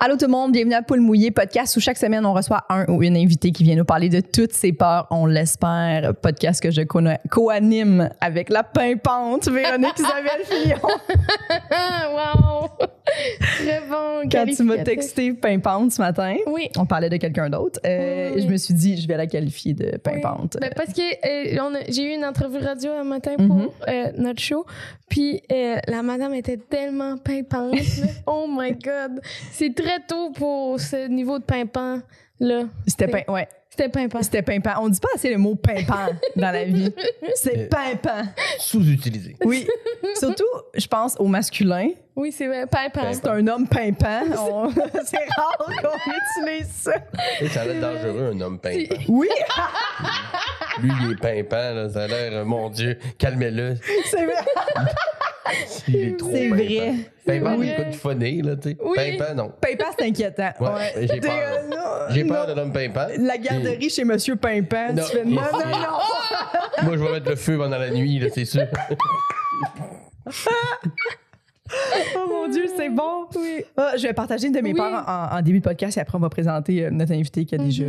Allô tout le monde, bienvenue à Poule Mouillé podcast où chaque semaine on reçoit un ou une invitée qui vient nous parler de toutes ses peurs, on l'espère. Podcast que je co-anime avec la pimpante Véronique Isabelle Fillon. wow! Très bon. Quand tu m'as texté pimpante ce matin, Oui. on parlait de quelqu'un d'autre. euh, Oui. Je me suis dit, je vais la qualifier de Oui. pimpante. Ben, parce que euh, j'ai eu une entrevue radio un matin pour Mhm. euh, notre show, puis la madame était tellement pimpante. oh my god! C'est très tôt pour ce niveau de pimpant là. C'était ouais, C'était pimpant. c'était pimpant. On dit pas assez le mot pimpant dans la vie. C'est pimpant. sous-utilisé. Oui. Surtout, je pense au masculin. Oui, c'est vrai, pimpant. C'est un homme pimpant. On- C'est rare qu'on utilise ça. Et ça a l'air dangereux, un homme pimpant. Oui, Lui, il est pimpant, là, ça a l'air, euh, mon Dieu, calmez-le. c'est vrai. Il est trop C'est vrai. Pimpant, vrai. il écoute funny, là, tu sais. Oui. Non. Pimpant, c'est inquiétant. Ouais, j'ai peur. euh, J'ai peur de l'homme pimpant. La garderie chez Monsieur Pimpant, Non. tu fais non, non, non. Moi, je vais mettre le feu pendant la nuit, là, c'est sûr. Oh mon Dieu, c'est bon. Oui. Ah, je vais partager une de mes Oui. peurs en, en début de podcast et après on va présenter euh, notre invité qui a déjà,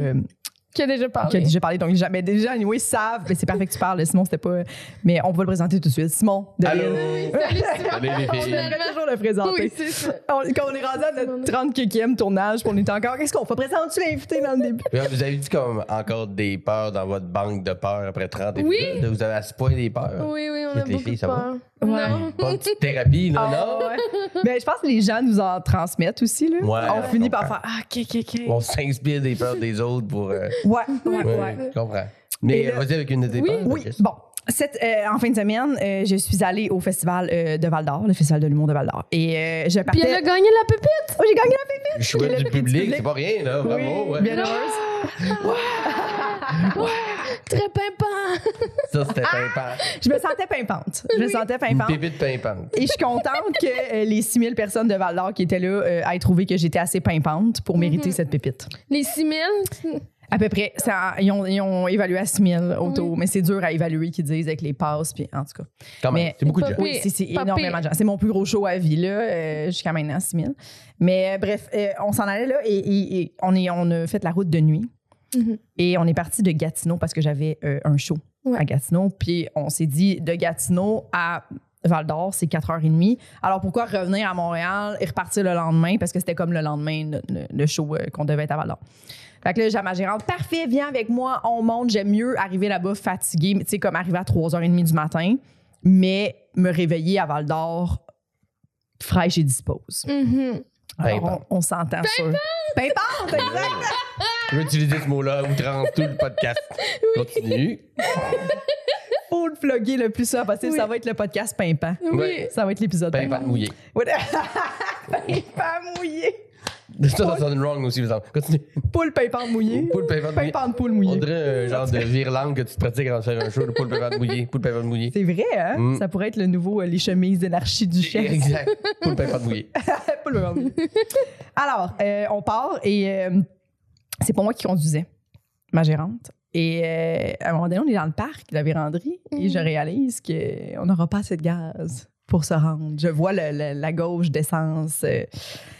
Qui a déjà qui parlé. a déjà parlé. Donc, jamais, déjà, anyway, ils savent. Mais c'est parfait que tu parles. Simon, c'était pas. Mais on va le présenter tout de suite. Simon, de Allô? Salut, Simon. On devrait toujours le présenter. Oui, c'est ça. On- quand on est rendu à notre 30e tournage, puis on est encore. Qu'est-ce qu'on fait? Présente-tu l'invité dans le début? Vous avez dit comme encore des peurs dans votre banque de peurs après 30 Oui. épisodes? Vous avez à ce point des peurs? Oui, oui, on a les beaucoup filles, de ça va? peur. Ouais. Non. Pas une petite thérapie, là, non? Ah, ouais. Mais je pense que les gens nous en transmettent aussi. Là. Ouais, on finit par faire Ah, OK, OK, OK. On s'inspire des peurs des autres pour. euh, Ouais, ouais, ouais, ouais. je comprends. Mais vas-y avec une de tes Oui. bon. Cette, euh, en fin de semaine, euh, je suis allée au festival euh, de Val d'Or, le festival de l'humour de Val d'Or. Et je Puis elle a partais. gagné la pépite? Oh, j'ai gagné la pépite! Et le du public, c'est pas rien, là. Bravo. Oui, ouais. bien heureuse. Très pimpant. Ça, c'était pimpant. Je me sentais pimpante. Je me sentais Une pimpante. pépite pimpante. Et je suis contente que les 6000 personnes de Val d'Or qui étaient là aient trouvé que j'étais assez pimpante pour mériter cette pépite. Les 6000. À peu près. Ça, ils, ont, ils ont évalué à 6000 auto, mais c'est dur à évaluer, qu'ils disent, avec les passes. Puis, en tout cas. Quand Mais- c'est beaucoup de gens. Oui, c'est énormément de gens. C'est mon plus gros show à vie, là, euh, jusqu'à maintenant, 6000. Mais euh, bref, euh, on s'en allait là et, et- et on, est, on a fait la route de nuit. Mhm. Et on est parti de Gatineau parce que j'avais euh, un show Ouais. à Gatineau. Puis on s'est dit, de Gatineau à Val d'Or, c'est 4h30. Alors pourquoi revenir à Montréal et repartir le lendemain? Parce que c'était comme le lendemain, le, le- le show euh, qu'on devait être à Val d'Or. Fait que là, j'ai ma gérante, parfait, viens avec moi, on monte. J'aime mieux arriver là-bas fatiguée, mais tu sais, comme arriver à 3h30 du matin, mais me réveiller à Val d'Or fraîche et dispose. Mhm. Alors, on, on s'entend sur. Pimpante, exact! Je vais utiliser ce mot-là, outrance tout le podcast. Continue. Faut le plugger le plus ça possible. Ça va être le podcast pimpant. Oui. Ça va être l'épisode Pimpante mouillé. Pimpant mouillé. Ça, ça sonne wrong aussi, exemple. Continue. Poule pimpante mouillée. Poule pimpante mouillée. Pimpante poule On mouillée. dirait un genre de virlangue que tu te pratiques avant de faire un show. Le poule pimpante mouillé. Poule pimpante mouillé. C'est vrai, hein? Mm. Ça pourrait être le nouveau euh, Les chemises d'anarchie du chef. Exact. Poule pimpante mouillé. Poule pimpante mouillée. Alors, euh, on part et euh, c'est pas moi qui conduisais, ma gérante. Et euh, à un moment donné, on est dans le parc de la véranderie et je réalise qu'on n'aura pas assez de gaz pour se rendre. Je vois le- le- la gauche d'essence. euh,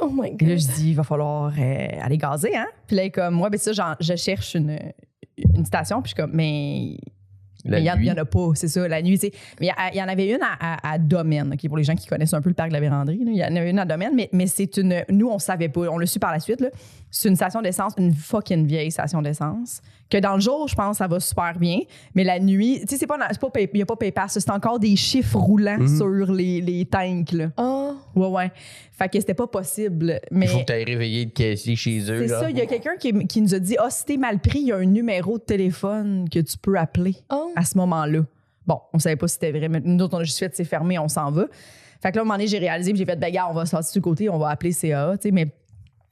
Oh my Et là, god. je dis, il va falloir euh, aller gazer, hein? Puis là, comme, moi, ben ça, je cherche une, une station. Puis je suis comme, mais il n'y en a pas, c'est ça, la nuit. Mais il y en avait une à, à- à Domaine, OK, pour les gens qui connaissent un peu le parc de la Vérandrie. Il y en avait une à Domaine, mais, mais c'est une. Nous, on ne savait pas. On l'a su par la suite. là. C'est une station d'essence, une fucking vieille station d'essence. Que dans le jour, je pense, ça va super bien. Mais la nuit, tu sais, c'est pas, c'est pas, pay- il n'y a pas PayPass. C'est encore des chiffres roulants Mhm. sur les, les tanks. Là. Oh. Ouais, ouais. Fait que c'était pas possible. Mais. Il faut que tu ailles réveiller le caissier chez eux. C'est ça, il y a quelqu'un qui, qui nous a dit Ah, si t'es mal pris, il y a un numéro de téléphone que tu peux appeler Oh. à ce moment-là. Bon, on savait pas si c'était vrai, mais nous autres, on a juste fait c'est fermé, on s'en va. Fait que là, à un moment donné, j'ai réalisé, puis j'ai fait, ben, gars, on va sortir du côté, on va appeler CA, tu sais, mais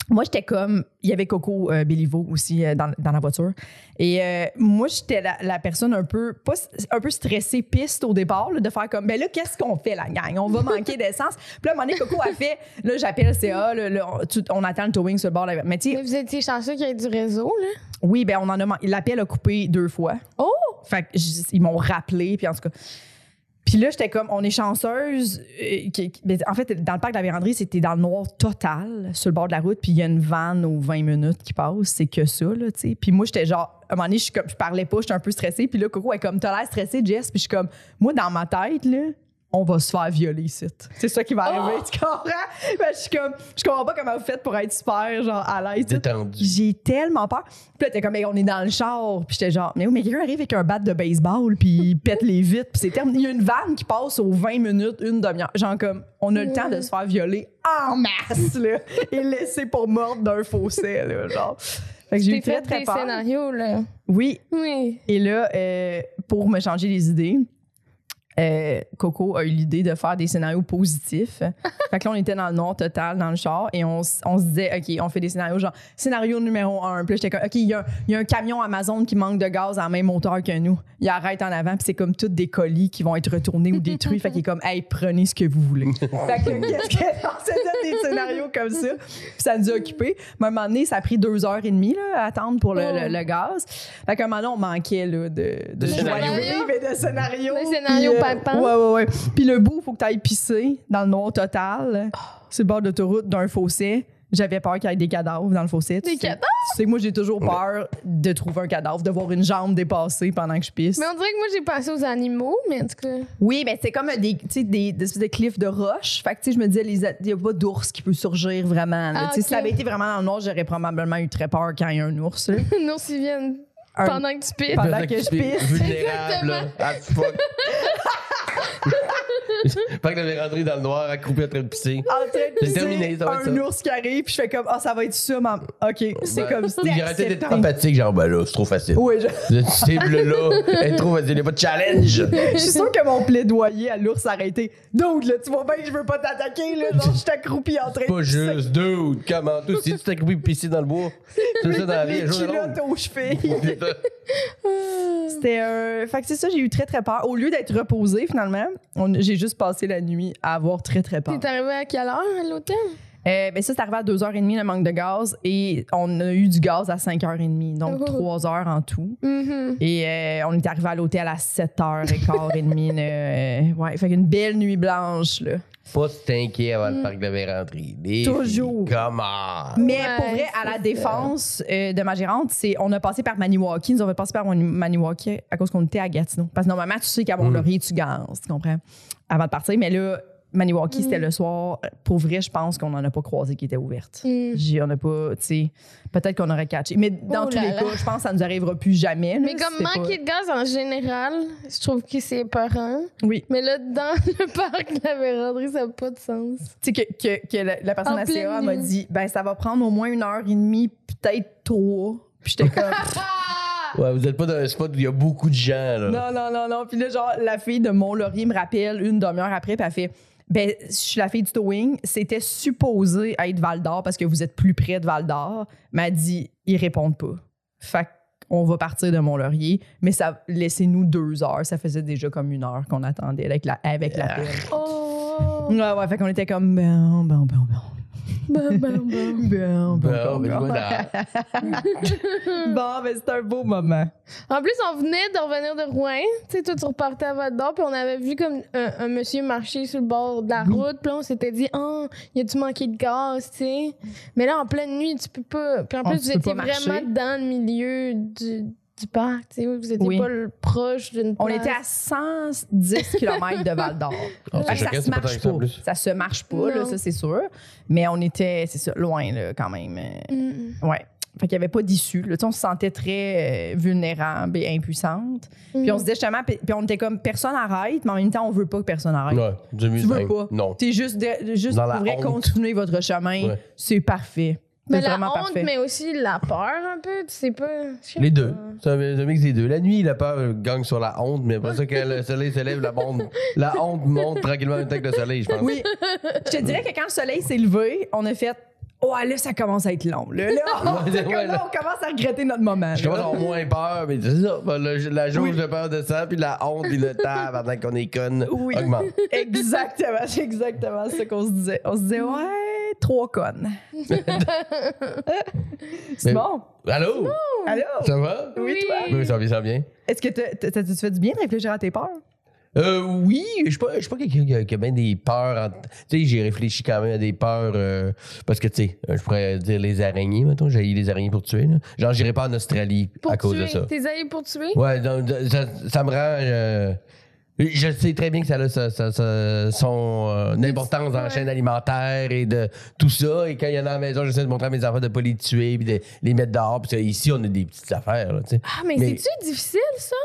moi, j'étais comme. Il y avait Coco euh, Béliveau aussi euh, dans, dans la voiture. Et euh, moi, j'étais la, la personne un peu, pas, un peu stressée, piste au départ, là, de faire comme, ben là, qu'est-ce qu'on fait, la gang? On va manquer d'essence. Puis là, à un moment donné, Coco a fait, là, j'appelle CA, là, là, on, tu- on attend le towing sur le bord. Mais Mais vous étiez chanceux qu'il y ait du réseau, là? oui, ben on en a. L'appel a coupé deux fois. Oh! Fait que j- ils m'ont rappelé, puis en tout cas. Puis là, j'étais comme, on est chanceuse. euh, ben, en fait, dans le parc de la Vérandrie, c'était dans le noir total, sur le bord de la route, puis il y a une vanne aux 20 minutes qui passe. C'est que ça, là, tu sais. Puis moi, j'étais genre, à un moment donné, je, comme, je parlais pas, j'étais un peu stressée. Puis là, Coco est comme, t'as l'air stressée, Jess. Puis je suis comme, moi, dans ma tête, là, on va se faire violer ici. C'est ça qui va arriver, tu comprends? Ben, je suis comme, je comprends pas comment vous faites pour être super, genre, à l'aise. Détendu. J'ai tellement peur. Puis là, t'es comme, mais on est dans le char. Puis j'étais genre, mais oui, mais quelqu'un arrive avec un bat de baseball, puis il pète les vitres, puis c'est terminé. Il y a une vanne qui passe aux 20 minutes, une demi-heure. Genre, comme, on a le temps de se faire violer en masse, là, et laisser pour morte d'un fossé, là, genre. Fait que j'ai eu très, fait très des peur. scénarios, là. Oui. Oui. Et là, euh, pour me changer les idées, euh, Coco a eu l'idée de faire des scénarios positifs. fait que là, on était dans le noir total, dans le char, et on, se disait, OK, on fait des scénarios genre, scénario numéro un. Puis là, j'étais comme, OK, il y, a un- il y a un camion Amazon qui manque de gaz à la même hauteur que nous. Il arrête en avant, puis c'est comme tous des colis qui vont être retournés ou détruits. fait qu'il est comme, hey, prenez ce que vous voulez. fait que, qu'est-ce que. Des scénarios comme ça? Puis ça nous a occupés. Mais à un moment donné, ça a pris deux heures et demie là, à attendre pour le, Oh. le- le gaz. Fait qu'à un moment donné, on manquait là, de, de, De joie scénarios. de vivre et de scénarios. De pimpants. Ouais, ouais, ouais. Puis le bout, il faut que tu ailles pisser dans le noir total. C'est le bord d'autoroute d'un fossé. J'avais peur qu'il y ait des cadavres dans le fossé. tu Des sais. cadavres? Tu sais que moi, j'ai toujours peur de trouver un cadavre, de voir une jambe dépasser pendant que je pisse. Mais on dirait que moi, j'ai pensé aux animaux, mais en tout cas. Oui, mais c'est comme des, tu sais, des, des espèces de cliffs de roches. Fait que, tu sais, je me disais, il n'y a pas d'ours qui peut surgir vraiment. Ah, Tu sais, Si ça avait été vraiment dans le noir, j'aurais probablement eu très peur quand il y a un ours. là. Non, s'ils viennent Un- pendant que tu pisses. Pendant que je pisse. Vulnérable, là, as fuck. Fait que j'avais rentré dans le noir, accroupi en train de pisser. En train de pisser, terminé, ça va être un ça. ours qui arrive, puis je fais comme, ah, ça va être ça, maman. OK, c'est Ben, comme, c'était J'ai arrêté d'être empathique, genre, ben là, c'est trop facile. Oui, je, Cette cible-là, elle est trop facile, il n'y a pas de challenge. je suis sûre que mon plaidoyer à l'ours a arrêté. Donc, là, tu vois bien que je veux pas t'attaquer, là. Genre, je suis accroupi en train de Pas pisser. juste, dude, comment tout, si tu t'es accroupi et pissé dans le bois, c'est ça dans la vie, les un jour de culottes l'autre. aux chevilles. C'était un. Fait que c'est ça, j'ai eu très, très peur. Au lieu d'être reposée, finalement, on- j'ai juste passé la nuit à avoir très, très peur. T'es arrivé à quelle heure à l'hôtel? Euh, ben ça, c'est arrivé à 2h30, le manque de gaz. Et on a eu du gaz à 5h30. Donc, Oh. 3 heures en tout. Mhm. Et euh, on est arrivé à l'hôtel à 7h15 et demie. là. Euh, ouais, fait qu'une belle nuit blanche, là. Pas t'inquiète avant le parc de. Les Toujours. filles, Comment? Mais Ouais, pour vrai, à la défense euh, de ma gérante, c'est on a passé par Maniwaki. Nous avons passé par Mani- Maniwaki à cause qu'on était à Gatineau. Parce que normalement, tu sais qu'à Mont-Laurier, tu gazes, tu comprends? Avant de partir. Mais là, Maniwaki, c'était le soir. Pour vrai, je pense qu'on n'en a pas croisé qui était ouverte. Mm. J'ai- On n'a pas, tu sais, peut-être qu'on aurait catché. Mais dans Oh tous les là. cas, je pense que ça nous arrivera plus jamais. là. Mais comme pas- manquer de gaz en général, je trouve que c'est épeurant. Oui. Mais là, dans le parc de la Vérandrie, ça n'a pas de sens. Tu sais, que, que, que la, la personne En à CA m'a dit, ben ça va prendre au moins une heure et demie, peut-être trois. Puis j'étais comme. Ouais, vous êtes pas dans un spot où il y a beaucoup de gens, là. Non, non, non, non. Puis là, genre, la fille de Mont-Laurier me rappelle une demi-heure après, puis elle fait Ben, je suis la fille du towing. C'était supposé être Val d'Or parce que vous êtes plus près de Val d'Or. Elle dit Ils répondent pas. Fait qu'on va partir de Mont-Laurier, mais ça laissez-nous deux heures. Ça faisait déjà comme une heure qu'on attendait avec la avec la. Oh! Ouais, ouais, fait qu'on était comme ben, ben, ben, ben. Bon, bon, bon. Ben, ben, Ben, ben, ben, ben. voilà. Bon, ben, c'est un beau moment. En plus, on venait de revenir de Rouen. Tu sais, toi, tu repartais à Val d'Or, puis on avait vu comme un, un monsieur marcher sur le bord de la route. Puis là, on s'était dit, oh, y a-tu manqué de gaz, tu sais? Mais là, en pleine nuit, tu peux pas. Puis en Oh, plus, tu vous étiez vraiment dans le milieu du, du parc, tu sais. Vous étiez Oui. pas le- proche d'une On était à 110 km de Val d'Or. Ah, choquant, ça se pas marche ça, pas. Ça se marche pas, là, ça c'est sûr. Mais on était, c'est ça, loin là, quand même. Mm. Ouais. Fait qu'il n'y avait pas d'issue. On se sentait très euh, vulnérable et impuissante. Puis on se disait justement, puis puis on était comme personne arrête, mais en même temps, on veut pas que personne arrête. Ouais, Tu veux mieux, pas. Non. T'es juste, de, juste Dans pour vrai continuer votre chemin. Ouais. C'est parfait. Mais la honte, parfait. mais aussi la peur un peu, tu sais pas. Les pas. deux. C'est un, mix des deux. La nuit, la peur euh, gagne sur la honte, mais après ça, quand le soleil se lève, la, honte, la honte monte tranquillement en même temps que le soleil, je pense. Oui. Je te dirais que quand le soleil s'est levé, on a fait Ouais, là, ça commence à être long. Là, là, on, Ouais, c'est comme ouais, là, là. on commence à regretter notre moment. Je commence à avoir moins peur, mais c'est ça. ben, le- la jauge Oui. de peur de ça, puis la honte, puis le temps pendant qu'on est conne Oui. augmente. Exactement, c'est exactement ce qu'on se disait. On se disait, ouais, trois connes. bon. Allô? Allô? Ça va? Oui, toi? Oui, ça va bien, ça va bien. Est-ce que ça te fait du bien de réfléchir à tes peurs? Euh, oui, je suis pas, pas quelqu'un qui a, qui a bien des peurs. en- Tu sais, j'ai réfléchi quand même à des peurs euh, parce que, tu sais, euh, je pourrais dire les araignées, mettons. J'ai les araignées pour tuer. Là. Genre, j'irai pas en Australie Pour à cause de ça. T'es allé pour tuer? Ouais, donc, ça, ça me rend. euh, je sais très bien que ça a ça- ça- ça- son euh, importance dans la chaîne alimentaire et de tout ça. Et quand il y en a à la maison, j'essaie de montrer à mes enfants de pas les tuer puis de les mettre dehors. Parce que ici, on a des petites affaires. Là. Ah, mais, Mais- c'est-tu difficile, ça?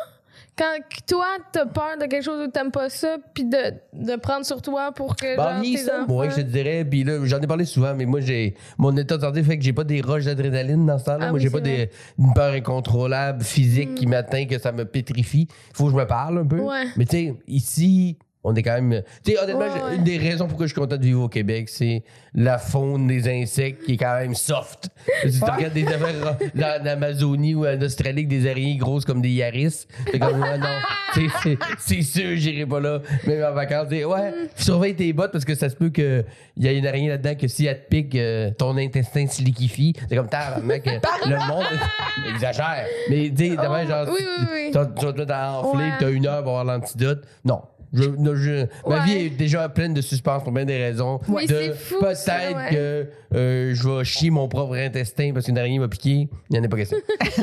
Quand toi, t'as peur de quelque chose ou t'aimes pas ça, puis de, de prendre sur toi pour que. Bah, genre, oui, tes ça, enfants- moi, je te dirais. Puis là, j'en ai parlé souvent, mais moi, j'ai mon état de santé fait que j'ai pas des roches d'adrénaline dans ce temps-là. Ah moi, oui, j'ai pas des, une peur incontrôlable physique Mm. qui m'atteint, que ça me pétrifie. Faut que je me parle un peu. Ouais. Mais tu sais, ici, on est quand même. Tu sais, honnêtement, Ouais, j'ai- ouais. une des raisons pourquoi je suis content de vivre au Québec, c'est la faune des insectes qui est quand même soft. Si tu regardes des affaires dans l'Amazonie ou en Australie avec des araignées grosses comme des Yaris, c'est comme, ouais, non, c'est sûr, j'irai pas là, même en vacances. Ouais, Mm. surveille tes bottes parce que ça se peut qu'il y ait une araignée là-dedans que si elle te pique, euh, ton intestin se liquifie. C'est comme, t'as, mec, euh, le monde exagère. Mais tu sais, d'abord, genre, oui, tu vas te mettre à enfler, Ouais. t'as une heure pour avoir l'antidote. Non. Je, non, je- ma Ouais. vie est déjà pleine de suspense pour bien des raisons. Oui, de Peut-être ouais. que euh, je vais chier mon propre intestin parce qu'une araignée m'a piqué. Il n'y en a pas question. Ça,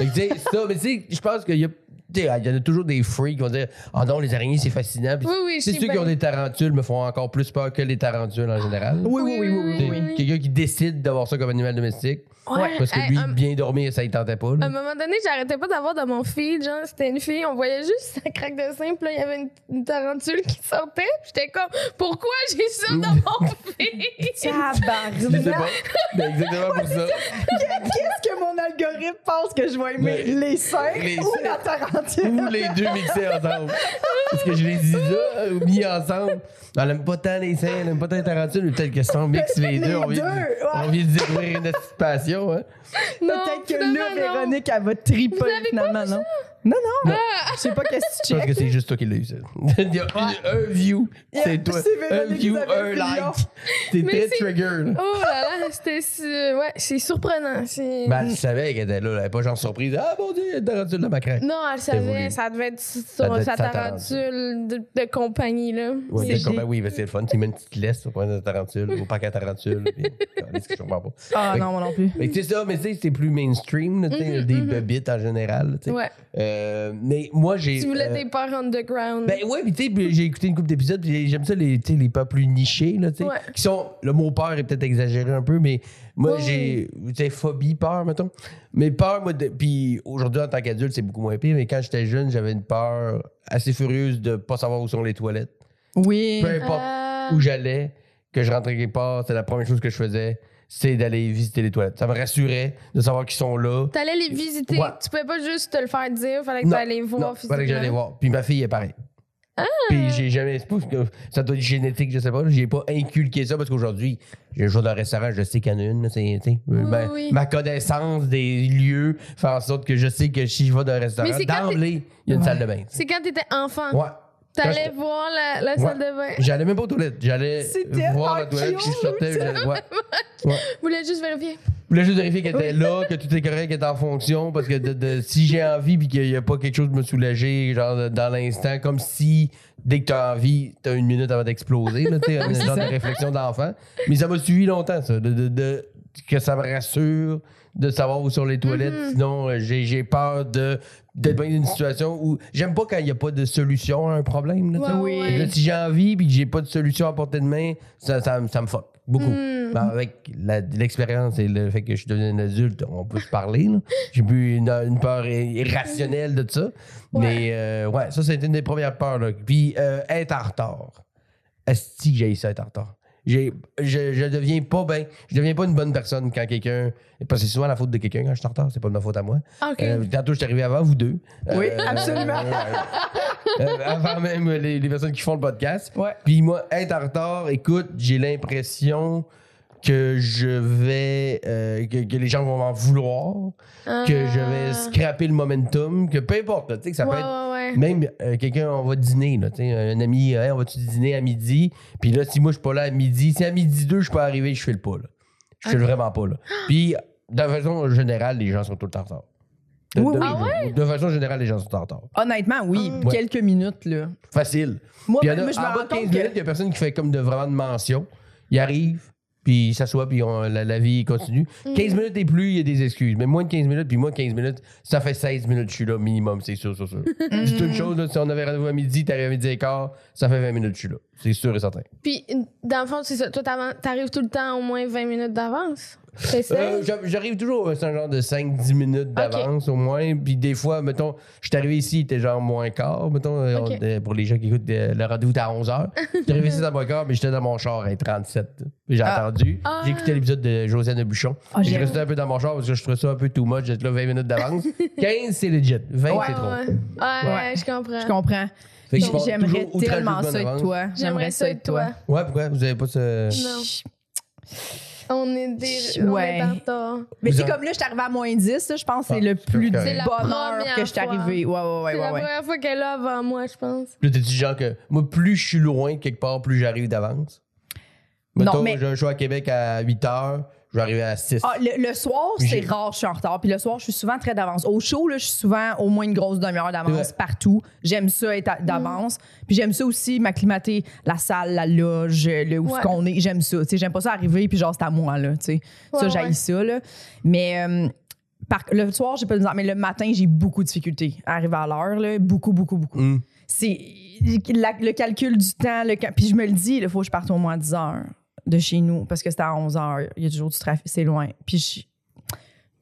mais tu sais, je pense qu'il y a. Il y en a toujours des freaks qui vont dire Ah non, les araignées, c'est fascinant. Puis Oui, oui, je c'est sais ceux qui ont des tarentules me font encore plus peur que les tarentules en général. Oui, oui, oui, oui, oui. Tu sais, oui, oui. Quelqu'un qui décide d'avoir ça comme animal domestique Ouais. parce que Hey, lui, un- bien dormir, ça ne tentait pas. là. À un moment donné, j'arrêtais pas d'avoir dans mon feed, genre, c'était une fille, on voyait juste sa craque de sein, puis là, il y avait une, une tarentule qui sortait. J'étais comme, pourquoi j'ai ça dans mon feed? Tabarnak! Mais exactement pour ça. Qu'est-ce que mon algorithme pense que je vais aimer? Mais- les seins les ou la tarentule? Ou les deux mixés ensemble. Parce que je les dis là, mis ensemble. Elle aime pas tant les seins, elle aime pas tant les tarentules, mais peut-être que si on mixe les, Les deux, on vient, deux, ouais. on vient de découvrir une petite passion. Hein. Non, Peut-être que là. Véronique, elle va triper finalement, non? Non, non. Je sais pas qu'est-ce que tu Je pense que c'est juste toi qui l'as eu, ça. Il y a une- un view, c'est toi. c'est Un Véronique view, Isabelle un Fillon. like. T'es Mais très c'est- trigger. là. Oh là là, c'était. su- Ouais, c'est surprenant. c'est- Ben, je savais qu'elle était là, elle avait pas genre surprise. Ah mon dieu, une tarentule dans ma craque. Non, elle savait, ça devait être Ça son- devait être sa sa tarentule de, de compagnie, là. Ouais, C'est ben oui, ben c'est le fun. Tu mets une petite laisse au point de tarentule, au paquet à tarentule. puis, regardez ce que je comprends pas. Ah non, moi non plus. Mais tu sais ça, mais tu sais, c'est plus mainstream, là, tu sais, Mhm, des mhm. en général. tu sais. Ouais. Euh, mais moi, j'ai. Tu voulais euh, des peurs underground. Ben ouais, puis tu sais, j'ai écouté une couple d'épisodes, puis j'aime ça, les, tu sais, les pas plus nichés, là, tu sais. Ouais. Qui sont. Le mot peur est peut-être exagéré un peu, mais moi, Oui, j'ai. Tu sais, phobie, peur, mettons. Mais peur, moi, puis aujourd'hui, en tant qu'adulte, c'est beaucoup moins pire, mais quand j'étais jeune, j'avais une peur assez furieuse de pas savoir où sont les toilettes. Oui. Peu importe Ah. où j'allais, que je rentrais quelque part, c'est la première chose que je faisais, c'est d'aller visiter les toilettes. Ça me rassurait de savoir qu'ils sont là. T'allais les visiter. Ouais. Tu pouvais pas juste te le faire dire, fallait que t'allais les voir non, fallait que j'allais voir. Puis ma fille est pareille. Ah! Puis j'ai jamais. ça doit être génétique, je sais pas. J'ai pas inculqué ça parce qu'aujourd'hui, j'ai un jour dans un restaurant, je sais qu'il y en a une. c'est, sais, ma, oui. ma connaissance des lieux fait en sorte que je sais que si je vais dans un restaurant, d'emblée, il y a une Ouais. salle de bain. C'est quand t'étais enfant. Ouais. T'allais voir la, la Ouais. salle de bain. J'allais même pas aux toilettes. J'allais voir la toilette, cute. j'allais- ouais. Ouais. Vous voulez juste vérifier. Voulais juste vérifier qu'elle était là, que tout est correct, qu'elle est en fonction, parce que de- de- si j'ai envie puis qu'il n'y a pas quelque chose de me soulager, genre de- dans l'instant, comme si dès que tu as envie, tu as une minute avant d'exploser, là, tu sais, un genre de réflexion d'enfant. Mais ça m'a suivi longtemps, ça, de, de- de- que ça me rassure de savoir où sont les toilettes. Sinon, euh, j'ai j'ai peur de d'être dans une situation où j'aime pas quand il n'y a pas de solution à un problème. Là. Ouais, ouais. Là, si j'ai envie puis que j'ai pas de solution à portée de main, ça, ça, me- ça me fuck beaucoup. Mm. Ben, avec l'expérience et le fait que je suis devenu un adulte, on peut se parler. J'ai plus une, une peur irrationnelle de ça. Mais euh, ouais, ça, c'était une des premières peurs. Là. Puis euh, être en retard. Est-ce que j'ai ça être en retard? Je, je deviens pas ben, je deviens pas une bonne personne quand quelqu'un. Parce que c'est souvent la faute de quelqu'un quand je suis en retard, c'est pas de ma faute à moi. Ah. Euh, tantôt, je suis arrivé avant vous deux. Oui, Euh, absolument. euh, avant même les, les personnes qui font le podcast. Ouais. Puis moi, être en retard, écoute, j'ai l'impression que je vais. euh, que, que les gens vont m'en vouloir, que je vais scraper le momentum, que peu importe, tu sais, que ça Ah. Ouais, peut être. Ouais. Même euh, quelqu'un, on va dîner, là, un ami, Hey, on va-tu dîner à midi? Puis là, si moi, je suis pas là à midi, si à midi 2, je peux arriver, je fais le pas, là. Je fais vraiment pas, là. Puis, de façon générale, les gens sont tout le temps en retard. De, Oui, de- oui. de- de façon générale, les gens sont en retard. Honnêtement, oui, Ouais. quelques minutes, là. Facile. Moi, Puis il y en a, moi, je me en bas rends de 15 compte minutes, que... il y a personne qui fait comme de vraiment de mention. Il arrive, puis il s'assoit, puis on- la, la vie continue. Mm. 15 minutes et plus, il y a des excuses. Mais moins de 15 minutes, puis moins de 15 minutes, ça fait 16 minutes, je suis là, minimum, c'est sûr, c'est sûr. Mm. C'est une chose, là, si on avait rendez-vous à midi, t'arrives à midi et quart, ça fait 20 minutes, je suis là. C'est sûr et certain. Puis, dans le fond, c'est ça. Toi, t'arrives tout le temps au moins 20 minutes d'avance? Euh, j'a- J'arrive toujours, c'est un genre de 5-10 minutes d'avance au moins. Puis des fois, mettons, je suis arrivé ici, il était genre moins quart, mettons, euh, on- euh, pour les gens qui écoutent euh, le rendez-vous à 11h. Je suis arrivé ici à moins quart, mais j'étais dans mon char à 37. Puis j'ai Ah. attendu. Ah. J'ai écouté l'épisode de Josiane Buchon. Ah, j'ai j'ai- resté un peu dans mon char parce que je trouvais ça un peu too much d'être là 20 minutes d'avance. 15, c'est legit. 20, Ouais, c'est trop. Ouais, ouais, Ouais. je comprends. Je comprends. J'aimerais tellement ça être toi. J'aimerais ça être toi. Ouais, pourquoi? Vous avez pas ce. Non. On est des. Ouais. On est. Mais c'est comme là, je suis arrivée à moins 10, là, je pense que c'est Ah, le plus la bonheur première que je suis fois. arrivée. Ouais, ouais, ouais, c'est ouais. la ouais. première fois qu'elle est là avant moi, je pense. Là, t'es du genre que moi, plus je suis loin de quelque part, plus j'arrive d'avance? Non, Mettons, mais- j'ai un show à Québec à 8 h, je vais arriver à 6. Ah, le, le soir, c'est rare, je suis en retard. Puis le soir, je suis souvent très d'avance. Au show, là, je suis souvent au moins une grosse demi-heure d'avance partout. J'aime ça être à- d'avance. Puis j'aime ça aussi m'acclimater la salle, la loge, le, où Ouais. qu'on est. J'aime ça. Tu sais, j'aime pas ça arriver puis genre c'est à moi là. Tu sais, ça Ouais, ouais. ça là. Mais euh, par- le soir, j'ai pas de. Mais le matin, j'ai beaucoup de difficultés à arriver à l'heure là. Beaucoup, beaucoup, beaucoup. Mm. C'est le calcul du temps. Le, puis je me le dis, il faut que je parte au moins à 10 heures de chez nous parce que c'était à 11 heures. Il y a toujours du trafic, c'est loin. Puis je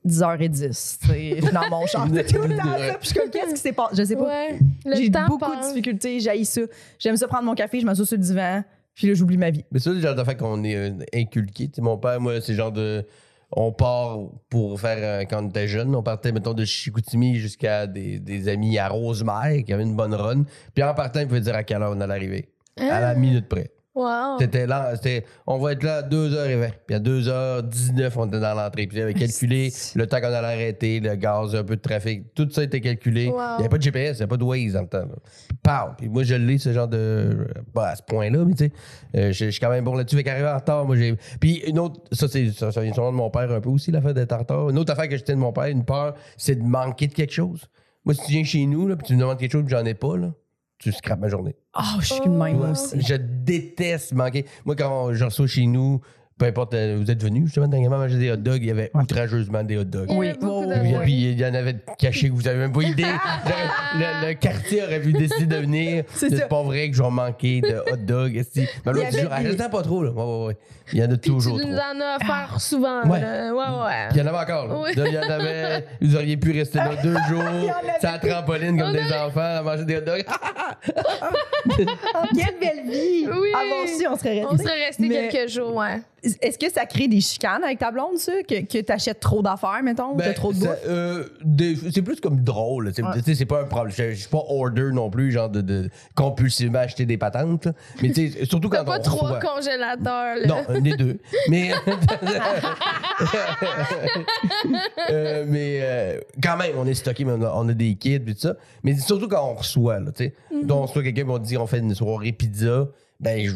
10h10, tu sais, je suis dans mon char c'est tout le temps ça. Puis je suis comme, qu'est-ce qui s'est passé? Je sais pas. Ouais. J'ai beaucoup de difficultés, j'haïs ça. J'aime ça prendre mon café, je m'assois sur le divan, puis là, j'oublie ma vie. Mais ça, c'est le genre d'affaire qu'on est euh, inculqué. Tu sais, mon père, moi, c'est le genre de. On part pour faire. euh, quand on était jeune, on partait, mettons, de Chicoutimi jusqu'à des, des amis à Rosemère qui avaient une bonne run. Puis en partant, il pouvait dire à quelle heure on allait arriver. À la minute près. Wow. C'était là, c'était, on va être là à 2h20. Puis à 2h19, on était dans l'entrée. Puis j'avais calculé le temps qu'on allait arrêter, le gaz, un peu de trafic. Tout ça était calculé. Il Wow. n'y avait pas de GPS, il n'y avait pas de Waze dans le temps. là. Pow! Puis moi, je l'ai, ce genre de. Pas à ce point-là, mais tu sais, euh, je je suis quand même bon là-dessus. Fait qu'arriver en retard, moi, j'ai. Puis une autre, ça, c'est, ça, ça vient sûrement de mon père un peu aussi, l'affaire d'être en retard. Une autre affaire que j'étais de mon père, une peur, c'est de manquer de quelque chose. Moi, si tu viens chez nous, là, puis tu me demandes quelque chose, puis j'en ai pas, là, tu scrapes ma journée. Oh, je suis le même, aussi. Je déteste manquer. Moi, quand je reçois chez nous, peu importe, euh, vous êtes venus justement dernièrement manger des hot dogs, il y avait outrageusement des hot dogs. Il y Oui, Puis, il y en avait cachés que vous avez même pas idée. le, le quartier aurait pu décider de venir. C'est pas vrai que je vais manquer de hot dog. esti. Mais jour, des- reste pas trop. Là. Ouais, ouais, ouais. Il y en a Puis toujours tu trop. nous en as offert souvent. Ouais. là. Ouais, ouais. Puis il y en avait encore. Là. Oui. Là, il y en avait. Vous auriez pu rester là deux jours, en avait sans trampoline comme On des enfants, à manger des hot dogs. Oh, quelle belle vie! Oui. Avant aussi, on serait On resté. serait resté quelques jours, ouais. Est-ce que ça crée des chicanes avec ta blonde, ça? Que, que t'achètes trop d'affaires, mettons, ou Ben, t'as trop de bouffe? euh, c'est plus comme drôle. C'est Ouais. pas un problème. Je, suis pas order non plus, genre de, de compulsivement acheter des patentes. là. Mais tu sais, surtout quand T'as pas on trois reçoit. congélateurs, là. Non, un des deux. Mais, Euh, mais euh, quand même, on est stocké, mais on a, on a des kits et tout ça. Mais c'est surtout quand on reçoit, là, tu sais. Donc, on reçoit quelqu'un qui va dire on fait une soirée pizza. Ben, je,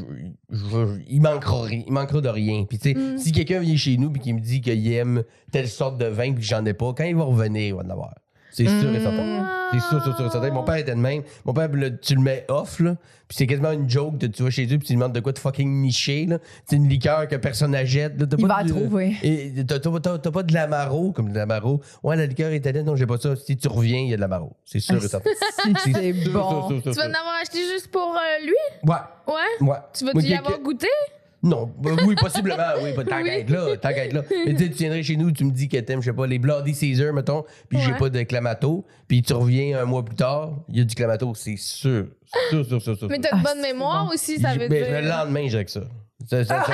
je- il, manquera, il manquera de rien. Puis, tu sais, si quelqu'un vient chez nous et qui me dit qu'il aime telle sorte de vin puis que j'en ai pas, quand il va revenir, il va en avoir. C'est sûr et certain. C'est sûr, sûr, sûr et certain. Mon père était de même. Mon père, le- tu le mets off, là. Puis c'est quasiment une joke de tu vas chez eux puis tu lui demandes de quoi de fucking niché, là. C'est une liqueur que personne n'achète. là. T'as Il pas va de- trouver. Et t'as, t'as- t'as- t'as pas de l'amaro, comme de l'amaro. Ouais, la liqueur italienne, non, j'ai pas ça. Si tu reviens, il y a de l'amaro. C'est sûr et certain. C'est c'est Sûr, bon. sûr, sûr, sûr, Tu vas sûr. en avoir acheté juste pour euh, lui? Ouais. Ouais? Ouais. Tu vas Moi, y quelqu'un- avoir goûté? Non, bah oui, possiblement, oui, pas tant Oui. qu'à être là, tant qu'à être là. Mais tu sais, tu viendrais chez nous, tu me dis que t'aimes, je sais pas, les Bloody Caesar, mettons, puis j'ai Ouais. pas de clamato, puis tu reviens un mois plus tard, il y a du clamato, c'est sûr. Sûr, sûr, sûr, sûr. Mais sûr. t'as une Ah, bonne mémoire bon. aussi, ça veut ben, dire. Le lendemain, j'ai que ça. Ça- ça- ça-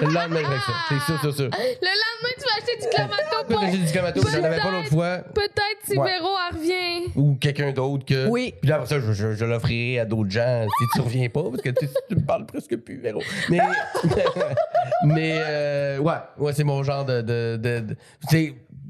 le lendemain, j'ai que ça. C'est sûr, sûr, sûr. Le lendemain, tu vas acheté du clamato acheté du clamato? J'en avais pas l'autre fois. Peut-être si Ouais. Véro elle revient. Ou quelqu'un d'autre que. Oui. Puis là, après ça, je, je, je l'offrirai à d'autres gens si tu reviens pas, parce que tu, tu me parles presque plus, Véro. Mais. mais, euh, ouais, ouais, c'est mon genre de. de, de, de-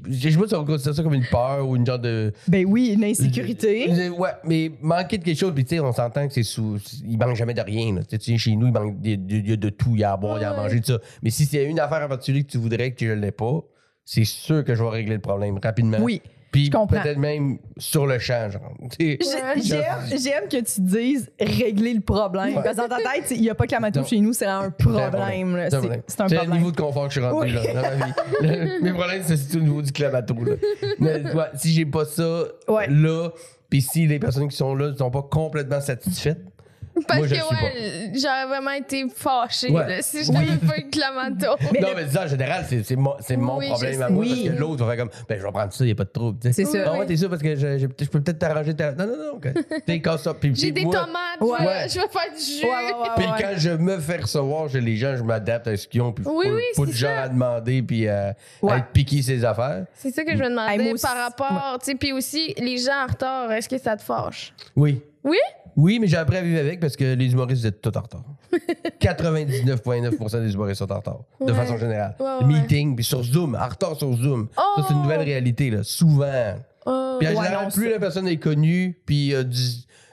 je sais pas si on considère ça comme une peur ou une genre de. Ben oui, une insécurité. Ouais, mais manquer de quelque chose, puis tu sais, on s'entend que c'est sous. Il manque jamais de rien. là. Tu sais, chez nous, il manque il y a de, y a de tout. Il y a à boire, il y a à manger, tout ça. Mais si c'est une affaire en particulier que tu voudrais que je l'ai pas, c'est sûr que je vais régler le problème rapidement. Oui. Puis peut-être même sur le champ, genre. J'aime, que tu dises régler le problème. Ouais. Parce que dans ta tête, il n'y a pas que la mato chez nous, c'est un problème. C'est un problème. c'est le niveau de confort que je suis rendu Oui. là, dans ma vie. Le- mes problèmes, c'est au niveau du clamato. Là. Mais, ouais, si j'ai pas ça Ouais. là, puis si les personnes qui sont là ne sont pas complètement satisfaites, Parce Moi, je que, le suis ouais, j'aurais vraiment été fâchée Ouais. là, si je n'avais pas eu de clamato. Mais non, le- mais ça, en général, c'est, c'est mon, c'est mon Oui, je problème à sais. moi. Oui. Parce que l'autre va faire comme, ben, je vais prendre ça, il n'y a pas de trouble. tu sais. C'est ça. Ah ouais, t'es sûr parce que je, je- je peux peut-être t'arranger ta. Non, non, non, ok. T'es casse ça. Puis, J'ai puis des moi- tomates, Ouais. je, vais, je vais faire du jus. Ouais, ouais, ouais, Puis ouais. quand je me fais recevoir chez les gens, je m'adapte à ce qu'ils ont. Puis Oui, pas, oui, pas c'est genre ça. à demander puis à, à Ouais. être piqué ses affaires. C'est ça que je me demandais Hey, moi aussi- par rapport, tu sais, puis aussi les gens en retard, est-ce que ça te fâche? Oui. Oui? Oui, mais j'ai appris à vivre avec parce que les humoristes, vous êtes tous en retard. 99,9% des humoristes sont en retard, de Ouais. façon générale. Ouais, Le ouais. Meeting, puis sur Zoom, en retard sur Zoom. Ça, c'est une Oh! nouvelle réalité, là. Souvent. Oh, Puis en Ouais, général, non, plus ça- la personne est connue, puis a du,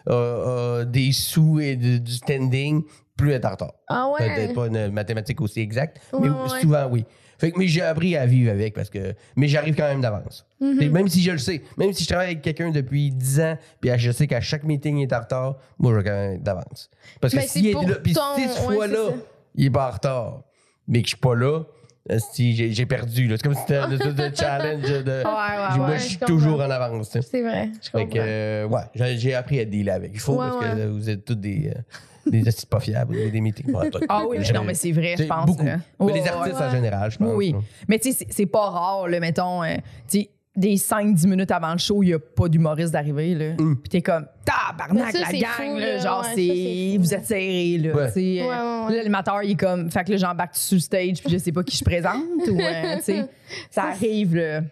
a- a des sous et du standing, plus elle est en retard. ah ouais? Peut-être pas une mathématique aussi exacte, mais Ouais, ouais, ouais. souvent oui. Fait que, mais j'ai appris à vivre avec parce que. Mais j'arrive quand même d'avance. Mhm. Même si je le sais, même si je travaille avec quelqu'un depuis 10 ans, puis je sais qu'à chaque meeting il est en retard, moi je vais quand même d'avance. Parce que s'il c'est est pour là, puis si ouais, cette fois-là, il est pas en retard, mais que je suis pas là, si j'ai j'ai perdu. C'est comme si c'était un de challenge de. Ouais, ouais, moi, ouais, je suis toujours en avance. C'est vrai, je Fait comprends. que, euh, ouais, j'ai appris à dealer avec. Il faut parce que vous êtes tous des. euh, des astuces pas fiables, des, meetings. Ah oui, non, mais c'est vrai, je pense. Beaucoup. là. Mais les artistes en général, je pense. Oui. Mais tu sais, c'est- pas rare, là, mettons, euh, tu sais, des 5-10 minutes avant le show, il n'y a pas d'humoriste d'arriver. là. Mm. Puis t'es comme, tabarnak, ça, la c'est gang, fou, là, genre, Ouais, ça, c'est, vous êtes serrés, là. Ouais. Ouais, ouais, ouais. L'animateur, il est comme, fait que là, j'embarque sur le stage, puis je sais pas qui je présente, ou, euh, tu sais, ça arrive, là.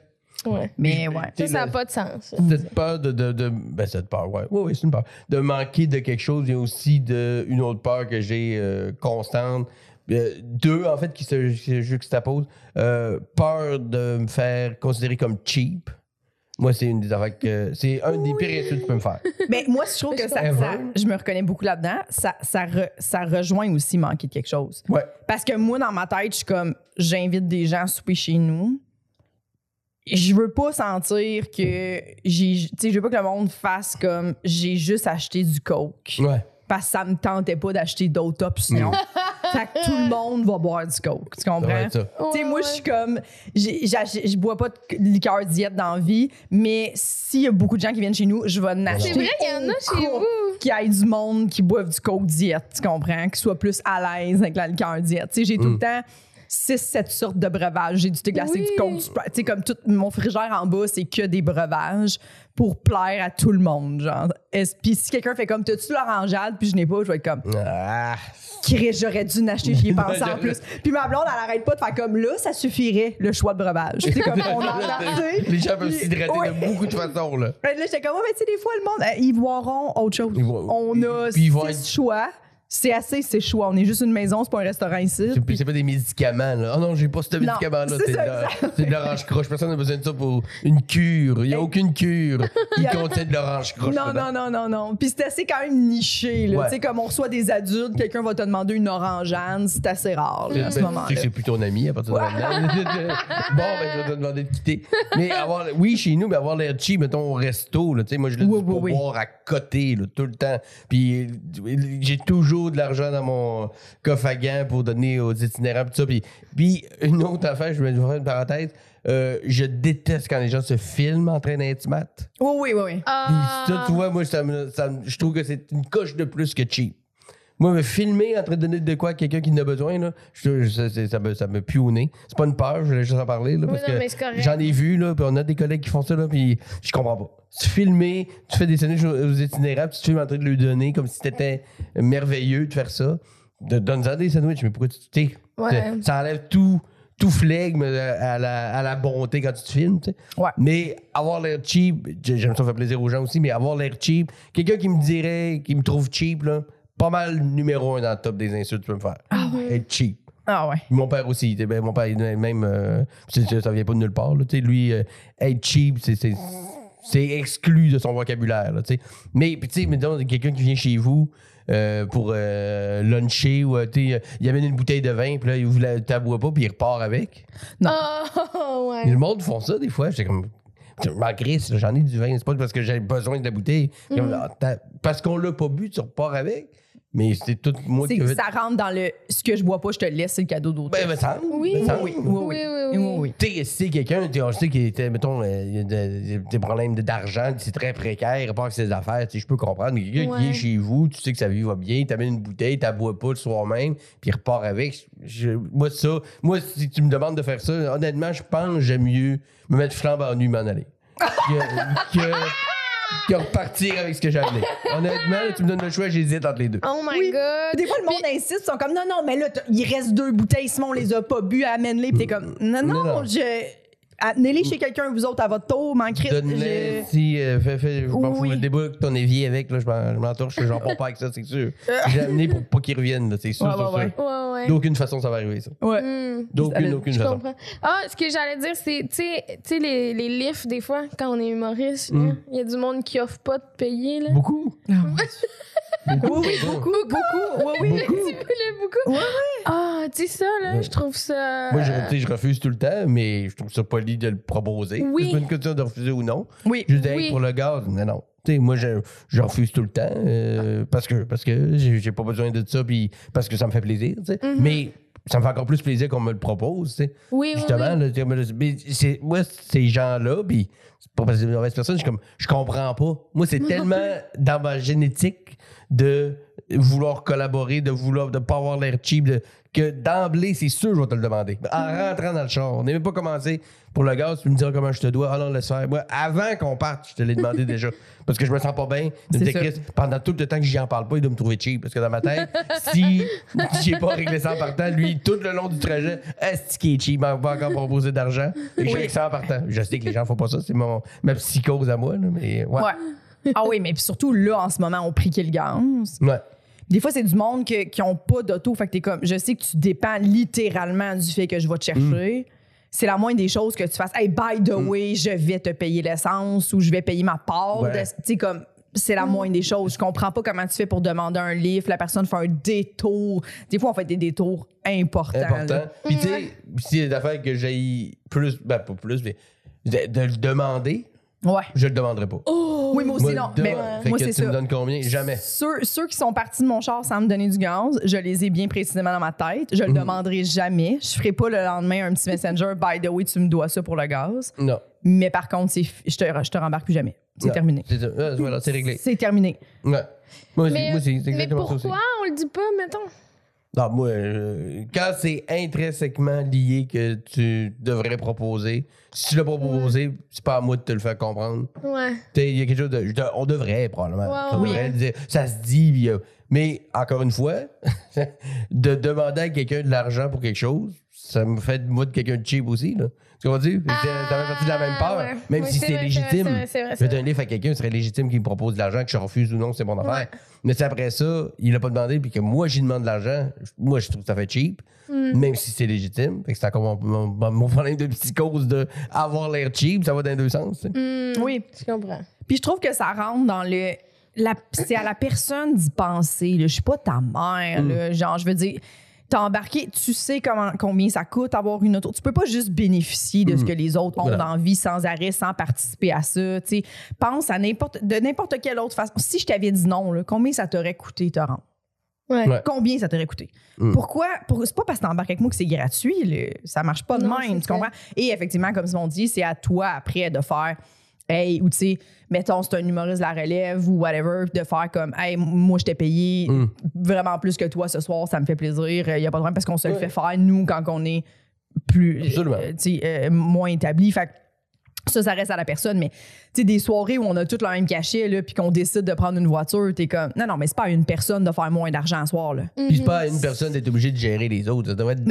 Ouais. Mais ouais. Ça, ça n'a pas de sens. Cette peur de. de, de ben, cette peur, ouais. Oui, oui, c'est une peur. De manquer de quelque chose. Il y a aussi de, une autre peur que j'ai euh, constante. Euh, deux, en fait, qui se, qui se juxtaposent. Euh, peur de me faire considérer comme cheap. Moi, c'est une des affaires que. C'est un des pires insultes que tu peux me faire. Mais moi, je trouve que ça- je me reconnais beaucoup là-dedans. Ça, ça, re- ça rejoint aussi manquer de quelque chose. Ouais. Parce que moi, dans ma tête, je suis comme, j'invite des gens à souper chez nous. Je veux pas sentir que j'ai. Tu sais, je veux pas que le monde fasse comme j'ai juste acheté du Coke. Ouais. Parce que ça me tentait pas d'acheter d'autres options. fait que tout le monde va boire du Coke. Tu comprends? Tu sais, moi, je suis comme. Je bois pas de liqueur diète dans la vie, mais s'il y a beaucoup de gens qui viennent chez nous, je vais en acheter. C'est vrai qu'il y en a chez vous. Qu'il y ait du monde qui boive du Coke diète, tu comprends? Qui soit plus à l'aise avec la liqueur diète. Tu sais, j'ai tout le temps 6-7 sortes de breuvages. J'ai du thé glacé, Oui. du Coke, du. Tu sais, comme tout mon frigère en bas, c'est que des breuvages pour plaire à tout le monde, genre. Puis si quelqu'un fait comme, t'as-tu l'orangeade, puis je n'ai pas, je vais être comme, Ah. Chris, j'aurais dû n'acheter, j'y ai pensé en plus. Puis ma blonde, elle arrête pas de faire comme là, ça suffirait, le choix de breuvage. C'est comme on en a. Les gens peuvent s'hydrater Ouais. de beaucoup de façons, là. Là, j'étais comme, mais tu sais, des fois, le monde, euh, ils boiront autre chose. Ils on a puis ils vont six être- choix. C'est assez, c'est choix. On est juste une maison, c'est pas un restaurant ici. C'est puis pas des médicaments, là. Oh non, j'ai pas ce médicament-là. c'est de l'orange croche. Personne n'a besoin de ça pour une cure. Il n'y a aucune cure qui contient de l'orange croche. Non, non, non, non, non. Puis c'est assez quand même niché. là. Tu sais, comme on reçoit des adultes, quelqu'un va te demander une orangeade, c'est assez rare là, à ce Ben, moment-là. Tu sais que c'est plus ton ami à partir de maintenant. bon, ben, je vais te demander de quitter. Mais avoir, oui, chez nous, mais avoir l'air cheap, mettons, au resto, là, tu sais, moi, je le dis pour boire à côté, là, tout le temps. Puis j'ai toujours de l'argent dans mon coffre à gants pour donner aux itinérants, tout ça. Puis, puis une autre affaire, je vais faire une parenthèse. euh, je déteste quand les gens se filment en train d'être mat. Oui, oui, oui, oui. Puis Ah. ça, tu vois, moi, ça me- ça me- je trouve que c'est une coche de plus que cheap. Moi, me filmer en train de donner de quoi à quelqu'un qui en a besoin, là, je- je- ça, me, ça me pue au nez. C'est pas une peur, je voulais juste en parler. Là, Oui, parce non, que j'en ai vu, là, puis on a des collègues qui font ça, là, puis je comprends pas. Tu filmes, tu fais des sandwichs aux puis tu te filmes en train de lui donner comme si c'était merveilleux de faire ça. De, Donne-en des sandwichs, mais pourquoi tu. Ouais. Ça enlève tout, tout flegme euh, à la, à la bonté quand tu te filmes. tu sais. Ouais. Mais avoir l'air cheap, j'ai- j'aime ça faire plaisir aux gens aussi, mais avoir l'air cheap, quelqu'un qui me dirait, qui me trouve cheap, là, pas mal numéro un dans le top des insultes que tu peux me faire. Être cheap. Ah ouais. Mon père aussi, il était- ben, mon père, il est même, euh, c'est- ça vient pas de nulle part. Là, tu sais, lui, euh, être cheap, c'est- c'est c'est exclu de son vocabulaire. Là, tu sais. mais puis, tu sais, mettons, quelqu'un qui vient chez vous euh, pour euh, luncher ou euh, tu sais, il amène une bouteille de vin, puis là, il vous la t'aboie pas, puis il repart avec. Oh, Et ouais. le monde font ça des fois. J'étais comme. Je m'en crisse, là, j'en ai du vin. C'est pas parce que j'ai besoin de la bouteille. Comme, ah, t'as- Parce qu'on l'a pas bu, tu repars avec. Mais c'est tout moi qui que veux. ça rentre dans le ce que je bois pas, je te laisse, c'est le cadeau d'autre. Ben, me semble. Oui. oui, oui, Oui, oui. oui, Oui, oui. oui, oui. Tu sais, si c'est quelqu'un, tu sais, qu'il était, mettons, euh, des problèmes d'argent, c'est très précaire, il repart avec ses affaires, tu sais, je peux comprendre. Mais quelqu'un qui vient chez vous, tu sais que sa vie va bien, t'amènes une bouteille, t'as bois pas le soir même, puis il repart avec. Je- moi, ça, moi, si tu me demandes de faire ça, honnêtement, je pense que j'aime mieux me mettre flambe en nu, m'en aller. Que, que, repartir avec ce que j'ai amené. Honnêtement, là, tu me donnes le choix, j'hésite entre les deux. Oh my Oui. god. Des fois, le monde insiste, ils sont comme non, non, mais là, il reste deux bouteilles, Simon, on les a pas bu, amène-les. Puis t'es comme non, non, Non, non. je. Amenez-les chez quelqu'un, vous autres, à votre tour, m'en crisse. Donne-le, je- si, euh, fais, fais, je m'en fous, Oui. que ton évier avec, là, je m'en- je m'entorche, j'en prends pas avec ça, c'est sûr. J'ai amené pour pas qu'il revienne, là, c'est sûr, Ouais, ouais, sûr. Ouais, ouais. D'aucune façon, ça va arriver, ça. Ouais. Hmm. D'aucune, aucune Je façon. comprends. Ah, ce que j'allais dire, c'est, tu sais, tu sais, les, les lifts, des fois, quand on est humoriste, là, Mm. il y a du monde qui offre pas de payer, là. Beaucoup. Oui, beaucoup, beaucoup. Oui, oui. Tu voulais beaucoup? Ouais, Ah, sais ça, là, Ouais. je trouve ça. Moi, je, je refuse tout le temps, mais je trouve ça poli de le proposer. Oui. C'est pas une question de refuser ou non. Oui. Dis, hey, Oui. pour le gaz, non, non. Tu sais, moi, je, je refuse tout le temps euh, parce que, parce que j'ai pas besoin de ça, puis parce que ça me fait plaisir. tu sais. Mhm. Mais ça me fait encore plus plaisir qu'on me le propose. tu sais. Oui, oui, Justement, oui. c'est- moi, ces gens-là, puis c'est pas parce que c'est une mauvaise personne, je comme, je comprends pas. Moi, c'est tellement dans ma génétique de vouloir collaborer, de vouloir, de pas avoir l'air cheap, de- que d'emblée, c'est sûr, je vais te le demander. En rentrant dans le char, on n'est même pas commencé pour le gaz, tu me diras comment je te dois. Ah non, laisse faire. Moi, avant qu'on parte, je te l'ai demandé déjà. Parce que je me sens pas bien. Je me Chris, pendant tout le temps que j'y en parle pas, il doit me trouver cheap. Parce que dans ma tête, si j'ai pas réglé ça en partant, lui, tout le long du trajet, est-ce qu'il est cheap? Il m'a pas encore proposé d'argent. Et j'ai réglé ça en partant. Je sais que les gens font pas ça. C'est mon, ma psychose à moi. là, mais ouais. Ouais. Ah oui, mais surtout là, en ce moment, on prie le gaz. Ouais. Des fois, c'est du monde que- qui ont pas d'auto. Fait que t'es comme, je sais que tu dépends littéralement du fait que je vais te chercher. C'est la moindre des choses que tu fasses. Hey, by the way, je vais te payer l'essence ou je vais payer ma part. Ouais. de- Tu sais, comme, c'est la moindre des choses. Je comprends pas comment tu fais pour demander un livre. La personne fait un détour. Des fois, on fait des détours importants. important. Puis tu sais, s'il y a des affaires que j'ai plus, ben pas plus, mais de, de le demander, Ouais. je le demanderai pas. Oui, moi aussi, Moi, non. de- Mais fait moi, que c'est tu me ça. donnes combien? Jamais. Ceux, ceux qui sont partis de mon char sans me donner du gaz, je les ai bien précisément dans ma tête. Je le Mhm. demanderai jamais. Je ferai pas le lendemain un petit messenger, by the way, tu me dois ça pour le gaz. Non. Mais par contre, je te, je te rembarque plus jamais. C'est Non. terminé. C'est ça. Ah, voilà, c'est réglé. C'est terminé. Ouais. Moi, aussi, Mais, moi, c'est c'est mais exactement ça aussi. pourquoi on le dit pas, mettons? Non, moi, euh, quand c'est intrinsèquement lié que tu devrais proposer, si tu l'as pas proposé, c'est pas à moi de te le faire comprendre. Ouais. Tu sais, Il y a quelque chose de. je on devrait, probablement. Ouais, on ouais. devrait le dire. Ça se dit, puis, euh, mais encore une fois, de demander à quelqu'un de l'argent pour quelque chose, ça me fait de moi de quelqu'un de cheap aussi. Là. Tu comprends? tu Ça fait partie de la même peur. Ah, ouais. Même Oui, si c'est légitime. Faites un livre à quelqu'un, ce serait légitime qu'il me propose de l'argent, que je refuse ou non, c'est mon affaire. Ouais. Mais c'est après ça, il l'a pas demandé, puis que moi, j'y demande de l'argent, moi, je trouve que ça fait cheap, Mm. même si c'est légitime. Fait que c'est encore mon, mon- mon problème de psychose de avoir l'air cheap, ça va dans les deux sens. Hmm, Oui. Je comprends. Puis je trouve que ça rentre dans le. C'est à la personne d'y penser. Là. Je suis pas ta mère. Mm. là. Genre, je veux dire, t'as embarqué, tu sais comment, combien ça coûte avoir une auto. Tu peux pas juste bénéficier de ce que les autres ont Mm. Voilà. dans la vie sans arrêt, sans participer à ça. tu sais. Pense à n'importe, de n'importe quelle autre façon. Si je t'avais dit non, là, combien ça t'aurait coûté te rendre? Ouais. Ouais. Combien ça t'aurait coûté? Mm. Pourquoi? Pour, c'est pas parce que t'embarques avec moi que c'est gratuit. là. Ça marche pas de Non, même, c'est tu comprends? Et effectivement, comme on dit, c'est à toi après de faire Hey, ou tu sais, mettons, c'est un humoriste de la relève ou whatever, de faire comme Hey, moi, je t'ai payé Mm. vraiment plus que toi ce soir, ça me fait plaisir. Il n'y a pas de problème parce qu'on se le fait faire, nous, quand on est plus, euh, tu sais, euh, moins établi. Fait que ça, ça reste à la personne. Mais, sais, des soirées où on a tous le même cachet, là, puis qu'on décide de prendre une voiture, t'es comme, non, non, mais c'est pas à une personne de faire moins d'argent à soir, là. Puis c'est pas à une personne d'être obligée de gérer les autres. Ça devrait être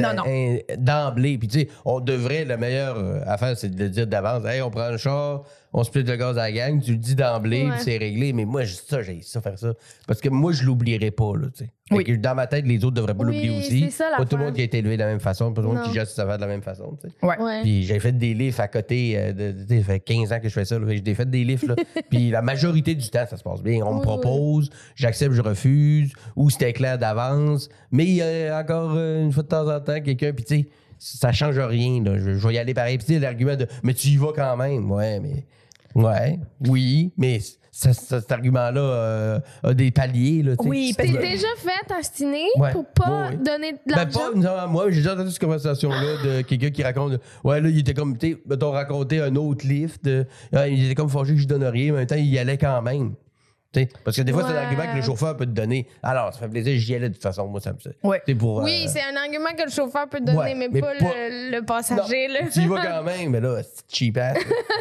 d'emblée. Puis tu sais, on devrait, la meilleure euh, affaire, c'est de dire d'avance, hey, on prend un char, on split le gaz à la gang, tu le dis d'emblée, Ouais. puis c'est réglé. Mais moi, ça, j'ai ça faire ça. Parce que moi, je l'oublierai pas, là, tu sais. Fait Oui. que Dans ma tête, les autres devraient pas Oui, l'oublier aussi. c'est ça, pas tout le monde qui a été élevé de la même façon, pas tout le monde qui gère ses affaires de la même façon, tu sais. Ouais. Ouais. Puis j'ai fait des livres à côté. euh, de, de- tu sais, ça fait 15 ans que je fais ça. là. J'ai fait des. Là. Puis la majorité du temps, ça se passe bien. On me propose, j'accepte, je refuse, ou c'était clair d'avance. Mais il y a encore euh, une fois de temps en temps quelqu'un, puis tu sais, ça change rien. Là. Je, je vais y aller pareil. Puis l'argument de Mais tu y vas quand même. Ouais, mais. Ouais, oui, mais cet argument-là euh, a des paliers. Là. Oui, t'es déjà fait astiner Ouais. pour pas donner de Ben, l'argent? pas non, moi, j'ai déjà entendu cette conversation-là de quelqu'un qui raconte. Ouais, là, il était comme, tu sais, mettons, raconté un autre lift. de- ouais, il était comme fâché que je donne rien, mais en même temps, il y allait quand même. Parce que des fois, c'est un Ouais. argument que le chauffeur peut te donner. Alors, ça fait plaisir, j'y allais de toute façon. Moi, ça me. Ouais. C'est pour. Oui, euh, c'est un argument que le chauffeur peut te donner, Ouais, mais, mais pas, pas- Le, le passager. là. Tu y vas quand même, mais là, c'est cheap ass.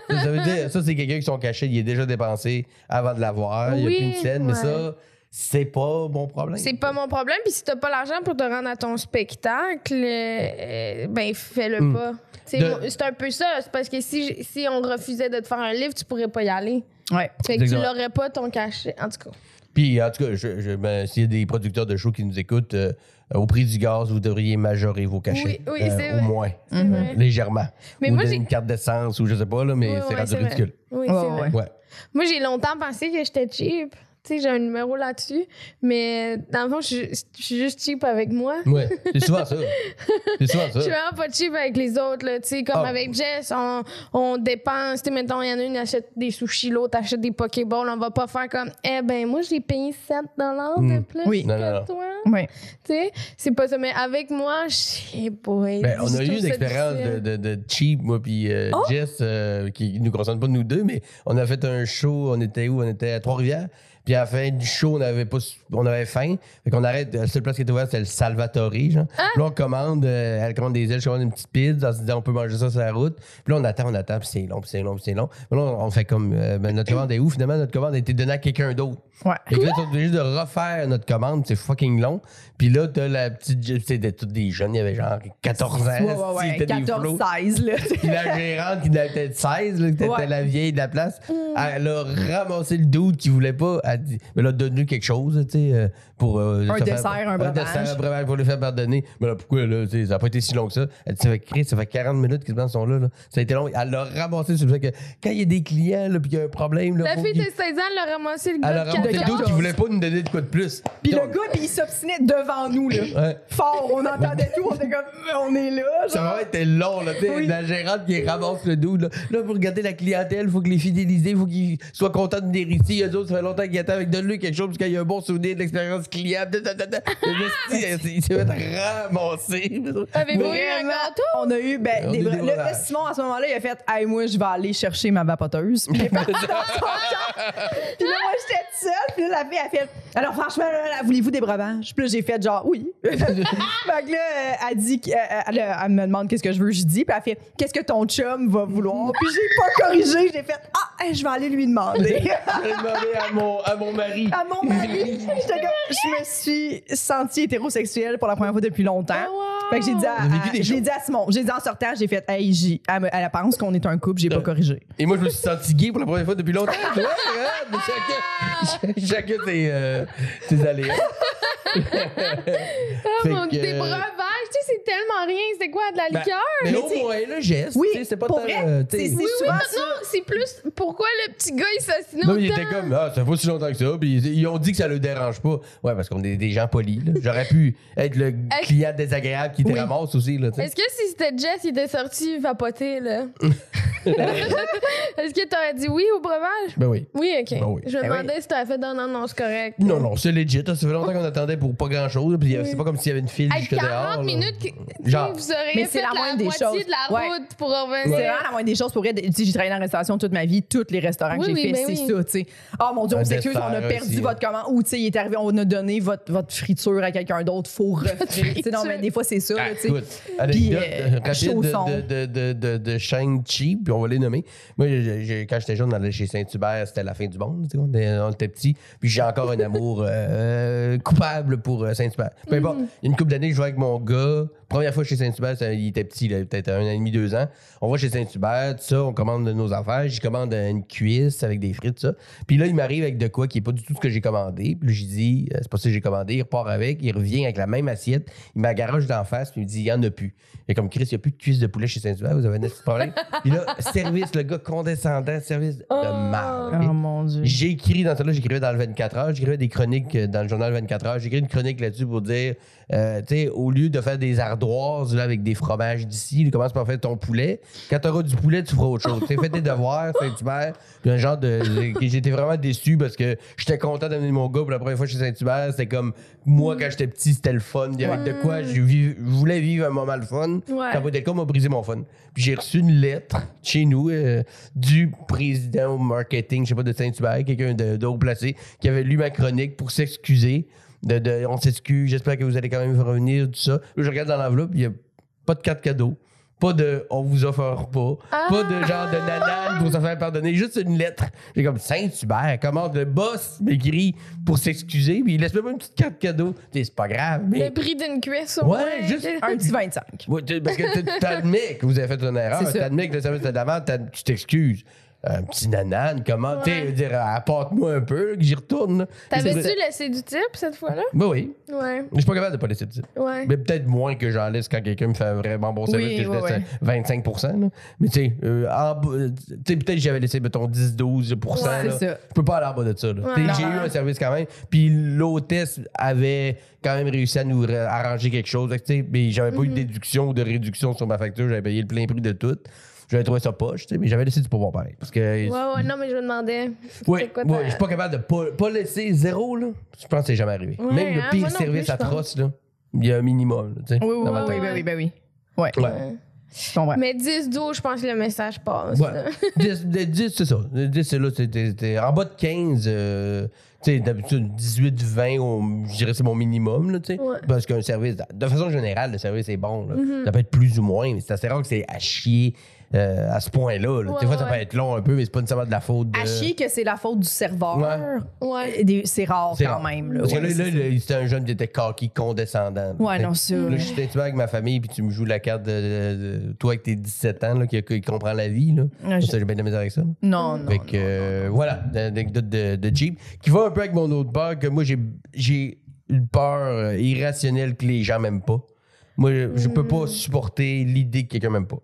ça, veut dire, ça, c'est quelqu'un qui son cachet, il est déjà dépensé avant de l'avoir. Il n'y a plus une scène, mais ça, c'est pas mon problème. C'est pas mon problème. Puis si t'as pas l'argent pour te rendre à ton spectacle, euh, ben fais-le Hmm. pas. De- C'est un peu ça. C'est parce que si, si on refusait de te faire un livre, tu pourrais pas y aller. Ouais. Fait que tu l'aurais pas ton cachet. En tout cas. Puis, en tout cas, je, je- ben, s'il y a des producteurs de shows qui nous écoutent, euh, au prix du gaz, vous devriez majorer vos cachets. Oui, oui, Euh, c'est au vrai. moins. Vrai. Légèrement. Mais ou moi, une carte d'essence ou je sais pas, là, mais Oui, c'est ouais, rendu vrai. ridicule. Oui, Ouais, c'est ouais, vrai. Ouais. Moi, j'ai longtemps pensé que j'étais cheap. Tu sais, j'ai un numéro là-dessus. Mais dans le fond, je suis- je suis juste cheap avec moi. Ouais, c'est souvent ça. C'est souvent Je suis ça. vraiment pas cheap avec les autres. Là. Tu sais, Comme Ah. avec Jess, on, on dépense. Tu sais, mettons, il y en a une qui achète des sushis, l'autre achète des Pokéballs. On va pas faire comme, eh ben, moi, j'ai payé 7 de Mm. plus Oui. que Non, non, non. toi. Ouais. Tu sais, c'est pas ça. Mais avec moi, je sais pas. Ben, on a eu une ça expérience de, de, de cheap, moi puis euh, Oh! Jess, euh, qui nous concerne pas nous deux, mais on a fait un show, on était où? On était à Trois-Rivières. Puis à la fin du show, on avait pas, on avait faim. Fait qu'on arrête, la seule place qui était ouverte, c'était le Salvatore, genre. Ah! Puis là, on commande, euh, elle commande des ailes, je commande une petite pizza, en se disant, on peut manger ça sur la route. Puis là, on attend, on attend, puis c'est long, puis c'est long, puis c'est long. Puis là, on on fait comme, euh, ben, notre commande est où? Finalement, notre commande a été donnée à quelqu'un d'autre. Ouais. Fait que là, t'es obligé de refaire notre commande, c'est fucking long. Puis là, t'as la petite. C'était tous des jeunes, il y avait genre 14 ans. Ouais, ouais, ouais. c'était des flots. 14-16, là. Puis la gérante qui en avait peut-être 16, là, qui était Ouais. la vieille de la place, elle a ramassé le doute qui voulait pas. Elle, dit, mais elle a donné quelque chose, tu sais, euh, pour. euh, Un se dessert, un breuvage. dessert, un breuvage pour lui faire pardonner. Mais là, pourquoi, là, tu sais, ça n'a pas été si long que ça. Elle dit, ça fait, Chris, ça fait 40 minutes qu'ils sont là, là. Ça a été long. Elle l'a ramassé sur le fait que quand il y a des clients, là, puis qu'il y a un problème, là. La fille de 16 ans, elle a ramassé le gars de 14. doute qui voulait pas nous donner de quoi de plus. Puis le gars, puis il s'obstinait devant nous, là. Ouais. Fort, on entendait tout, on était comme, on est là. Ça genre. va être long, là, Oui. la gérante qui ramasse le dos, là. Là, pour regarder la clientèle, faut que les fidéliser, faut qu'ils soient contents de venir ici. Eux autres, ça fait longtemps qu'ils attendent avec donne-lui quelque chose, parce qu'il y a un bon souvenir de l'expérience client. Da, da, da, da. Le esti, Il s'est fait ramasser. Avez-vous eu un Vraiment, gâteau? on a eu, ben, On des le. Simon, à ce moment-là, il a fait, hey, moi, je vais aller chercher ma vapoteuse. Puis il est parti dans son char. Puis là, moi, j'étais seule. Puis là, la fille, a fait, alors, franchement, là, là, voulez-vous des breuvages? Puis là, j'ai fait genre, oui. fait que là, euh, elle dit, qu'elle- elle, elle- elle me demande qu'est-ce que je veux. Je dis, puis elle fait, qu'est-ce que ton chum va vouloir? Puis j'ai pas corrigé. J'ai fait, ah, hey, je vais aller lui demander. J'ai demandé à mon, à mon mari. à mon mari. Je me suis sentie hétérosexuelle pour la première fois depuis longtemps. Ah, wow. Fait que j'ai dit à, j'ai choses. dit à Simon, j'ai dit en sortant, j'ai fait, hey, j'y- elle, me- elle pense qu'on est un couple, j'ai pas corrigé. Et moi, je me suis senti gay pour la première fois depuis longtemps. Ouais, ouais, mais chacun, chacun ses, euh, aléas. Ah, Fait mon- que, Des euh, breuvages, tu sais, c'est tellement rien. C'est quoi, de la Ben, liqueur? Mais, Mais au t'sais- moins, le geste. Oui, c'est pas pour tant, vrai, euh, c'est- c'est Oui, souvent non, ça. non, c'est plus pourquoi le petit gars il s'assine Non, il était comme, ah, ça fait pas si longtemps que ça. Puis ils ont dit que ça le dérange pas. Ouais, parce qu'on est des gens polis. là. J'aurais pu être le client désagréable qui te Oui. ramasse aussi. Là. Est-ce que si c'était Jess, il était sorti vapoter, là? Est-ce que t'aurais dit oui au breuvage? Ben oui. Oui, ok. Ben oui. Je me Ben demandais si t'avais fait non, non, non, c'est correct. Non, non, c'est legit. là. Ça fait longtemps qu'on attendait pour pas grand chose. Puis Oui. c'est pas comme s'il y avait une file jusque 40 dehors. là. minutes, Genre. vous auriez Mais fait c'est la la, moindre des moitié choses. de la Ouais. route pour C'est revenir. vraiment la moindre des choses pour. Tu sais, J'ai travaillé dans la restauration toute ma vie. Tous les restaurants Oui, que j'ai oui, fait, ben c'est oui. ça. tu sais. Ah mon Dieu, Un on s'excuse, on a dessert perdu aussi, votre commande. Ou tu sais, il est arrivé, on a donné votre, votre friture à quelqu'un d'autre. Faut refaire. Tu sais, non, mais des fois, c'est ça. là, Ah, tu sais. écoute, anecdote euh, rapide de, de, de, de, de chaîne cheap. puis on va les nommer. Moi, je- je- quand j'étais jeune, on allait chez Saint-Hubert, c'était la fin du monde. tu sais, On était, on était petits. Puis j'ai encore un amour euh, coupable pour euh, Saint-Hubert. Peu importe. Il y a une couple d'années, je jouais avec mon gars. Première fois chez Saint-Hubert, il était petit, là, peut-être un an et demi, deux ans. On va chez Saint-Hubert, tout ça, on commande nos affaires. J'y commande une cuisse avec des frites, ça. Puis là, il m'arrive avec de quoi qui est pas du tout ce que j'ai commandé. Puis là, j'ai dit, euh, c'est pas ça que j'ai commandé. Il repart avec, il revient avec la même assiette. Il m'a garage d'en face, puis il me dit, il y en a plus. Et comme Chris, il n'y a plus de cuisse de poulet chez Saint-Hubert, vous avez un petit problème? puis là, service, le gars condescendant, service de marde. ok? Oh mon Dieu. J'ai écrit dans ça, là, j'écrivais dans le 24 heures, j'écrivais des chroniques dans le journal 24 heures. J'ai écrit une chronique là-dessus pour dire, euh, au lieu de faire des ardoises là, avec des fromages d'ici, commence par faire ton poulet? Quand tu auras du poulet, tu feras autre chose. Fais tes devoirs, Saint-Hubert. Puis un genre de. J'étais vraiment déçu parce que j'étais content d'amener mon gars pour la première fois chez Saint-Hubert. C'était comme, moi, quand j'étais petit, c'était le fun. Il y avait de quoi, je, voulais vivre un moment le fun. Ouais. Quand cas m'a brisé mon fun. Puis j'ai reçu une lettre chez nous euh, du président au marketing, je sais pas, de Saint-Hubert, quelqu'un de, de haut placé, qui avait lu ma chronique pour s'excuser. De, de- on s'excuse, j'espère que vous allez quand même revenir, tout ça. Je regarde dans l'enveloppe, il y a pas de carte cadeau. Pas de on vous offre un repas. Pas de genre de nanane pour se faire pardonner. Juste une lettre. J'ai comme Saint-Hubert, comment le boss m'écrit pour s'excuser, puis il laisse même une petite carte cadeau. C'est pas grave, mais. Le prix d'une cuisse au Ouais, moins. juste Un petit 25. Ouais, parce que tu t'admets que vous avez fait une erreur. T'admets que le service de d'avant, t'as- tu t'excuses. Un petit nanane, comment, tu sais, dire, apporte-moi un peu, que j'y retourne. T'avais-tu laissé du type cette fois-là? Ben oui. Ouais. Je suis pas capable de pas laisser de type. Ouais. Mais peut-être moins que j'en laisse quand quelqu'un me fait un vraiment bon service, Oui, que je ouais, laisse ouais. euh, 25 là. Mais tu sais, euh, peut-être que j'avais laissé, mettons, 10-12 Ouais, c'est là. ça. Je peux pas aller en bas de ça. J'ai eu un service quand même. Puis l'hôtesse avait quand même réussi à nous ra- arranger quelque chose. Mais j'avais pas eu de déduction ou de réduction sur ma facture. J'avais payé le plein prix de tout. J'avais trouvé ça poche, mais j'avais laissé du pouvoir pareil. Parce que. Ouais, ouais, non, mais je me demandais. Oui, quoi ouais, je suis pas capable de pas, pas laisser zéro, là. Je pense que c'est jamais arrivé. Ouais, Même le hein, pire service atroce, là, il y a un minimum, là, tu sais. Oui, oui, oui, oui, oui, ben oui. Ouais. Mais 10-12, je pense que le message passe. Ouais. là. 10, de 10, c'est ça. De 10, c'est là, c'était- c'était en bas de 15. euh, tu sais, d'habitude, 18, 20, on- je dirais que c'est mon minimum, là, tu sais. Ouais. Parce qu'un service, de façon générale, le service est bon, là. Mm-hmm. Ça peut être plus ou moins, mais c'est assez rare que c'est à chier euh, à ce point-là. là. Ouais, Des fois, ça ouais. peut être long un peu, mais c'est pas nécessairement de la faute de. À chier que c'est la faute du serveur, Ouais. des- c'est rare C'est quand rare. même. Là, Parce que Ouais, là, c'est c'était un jeune qui était cocky, condescendant. Ouais, Fait non, que ça. Là, je suis intimé avec ma famille, puis tu me joues la carte de, de- de- toi avec tes 17 ans, là, qui, qui comprend la vie. Là. Ouais, je- Ça, j'ai bien de la misère avec ça. là. Non, non. Fait que, euh, voilà, l'anecdote de, de Jeep, qui va un peu avec mon autre peur, que moi, j'ai, j'ai une peur euh, irrationnelle que les gens m'aiment pas. Moi, je, peux Mm. pas supporter l'idée que quelqu'un m'aime pas.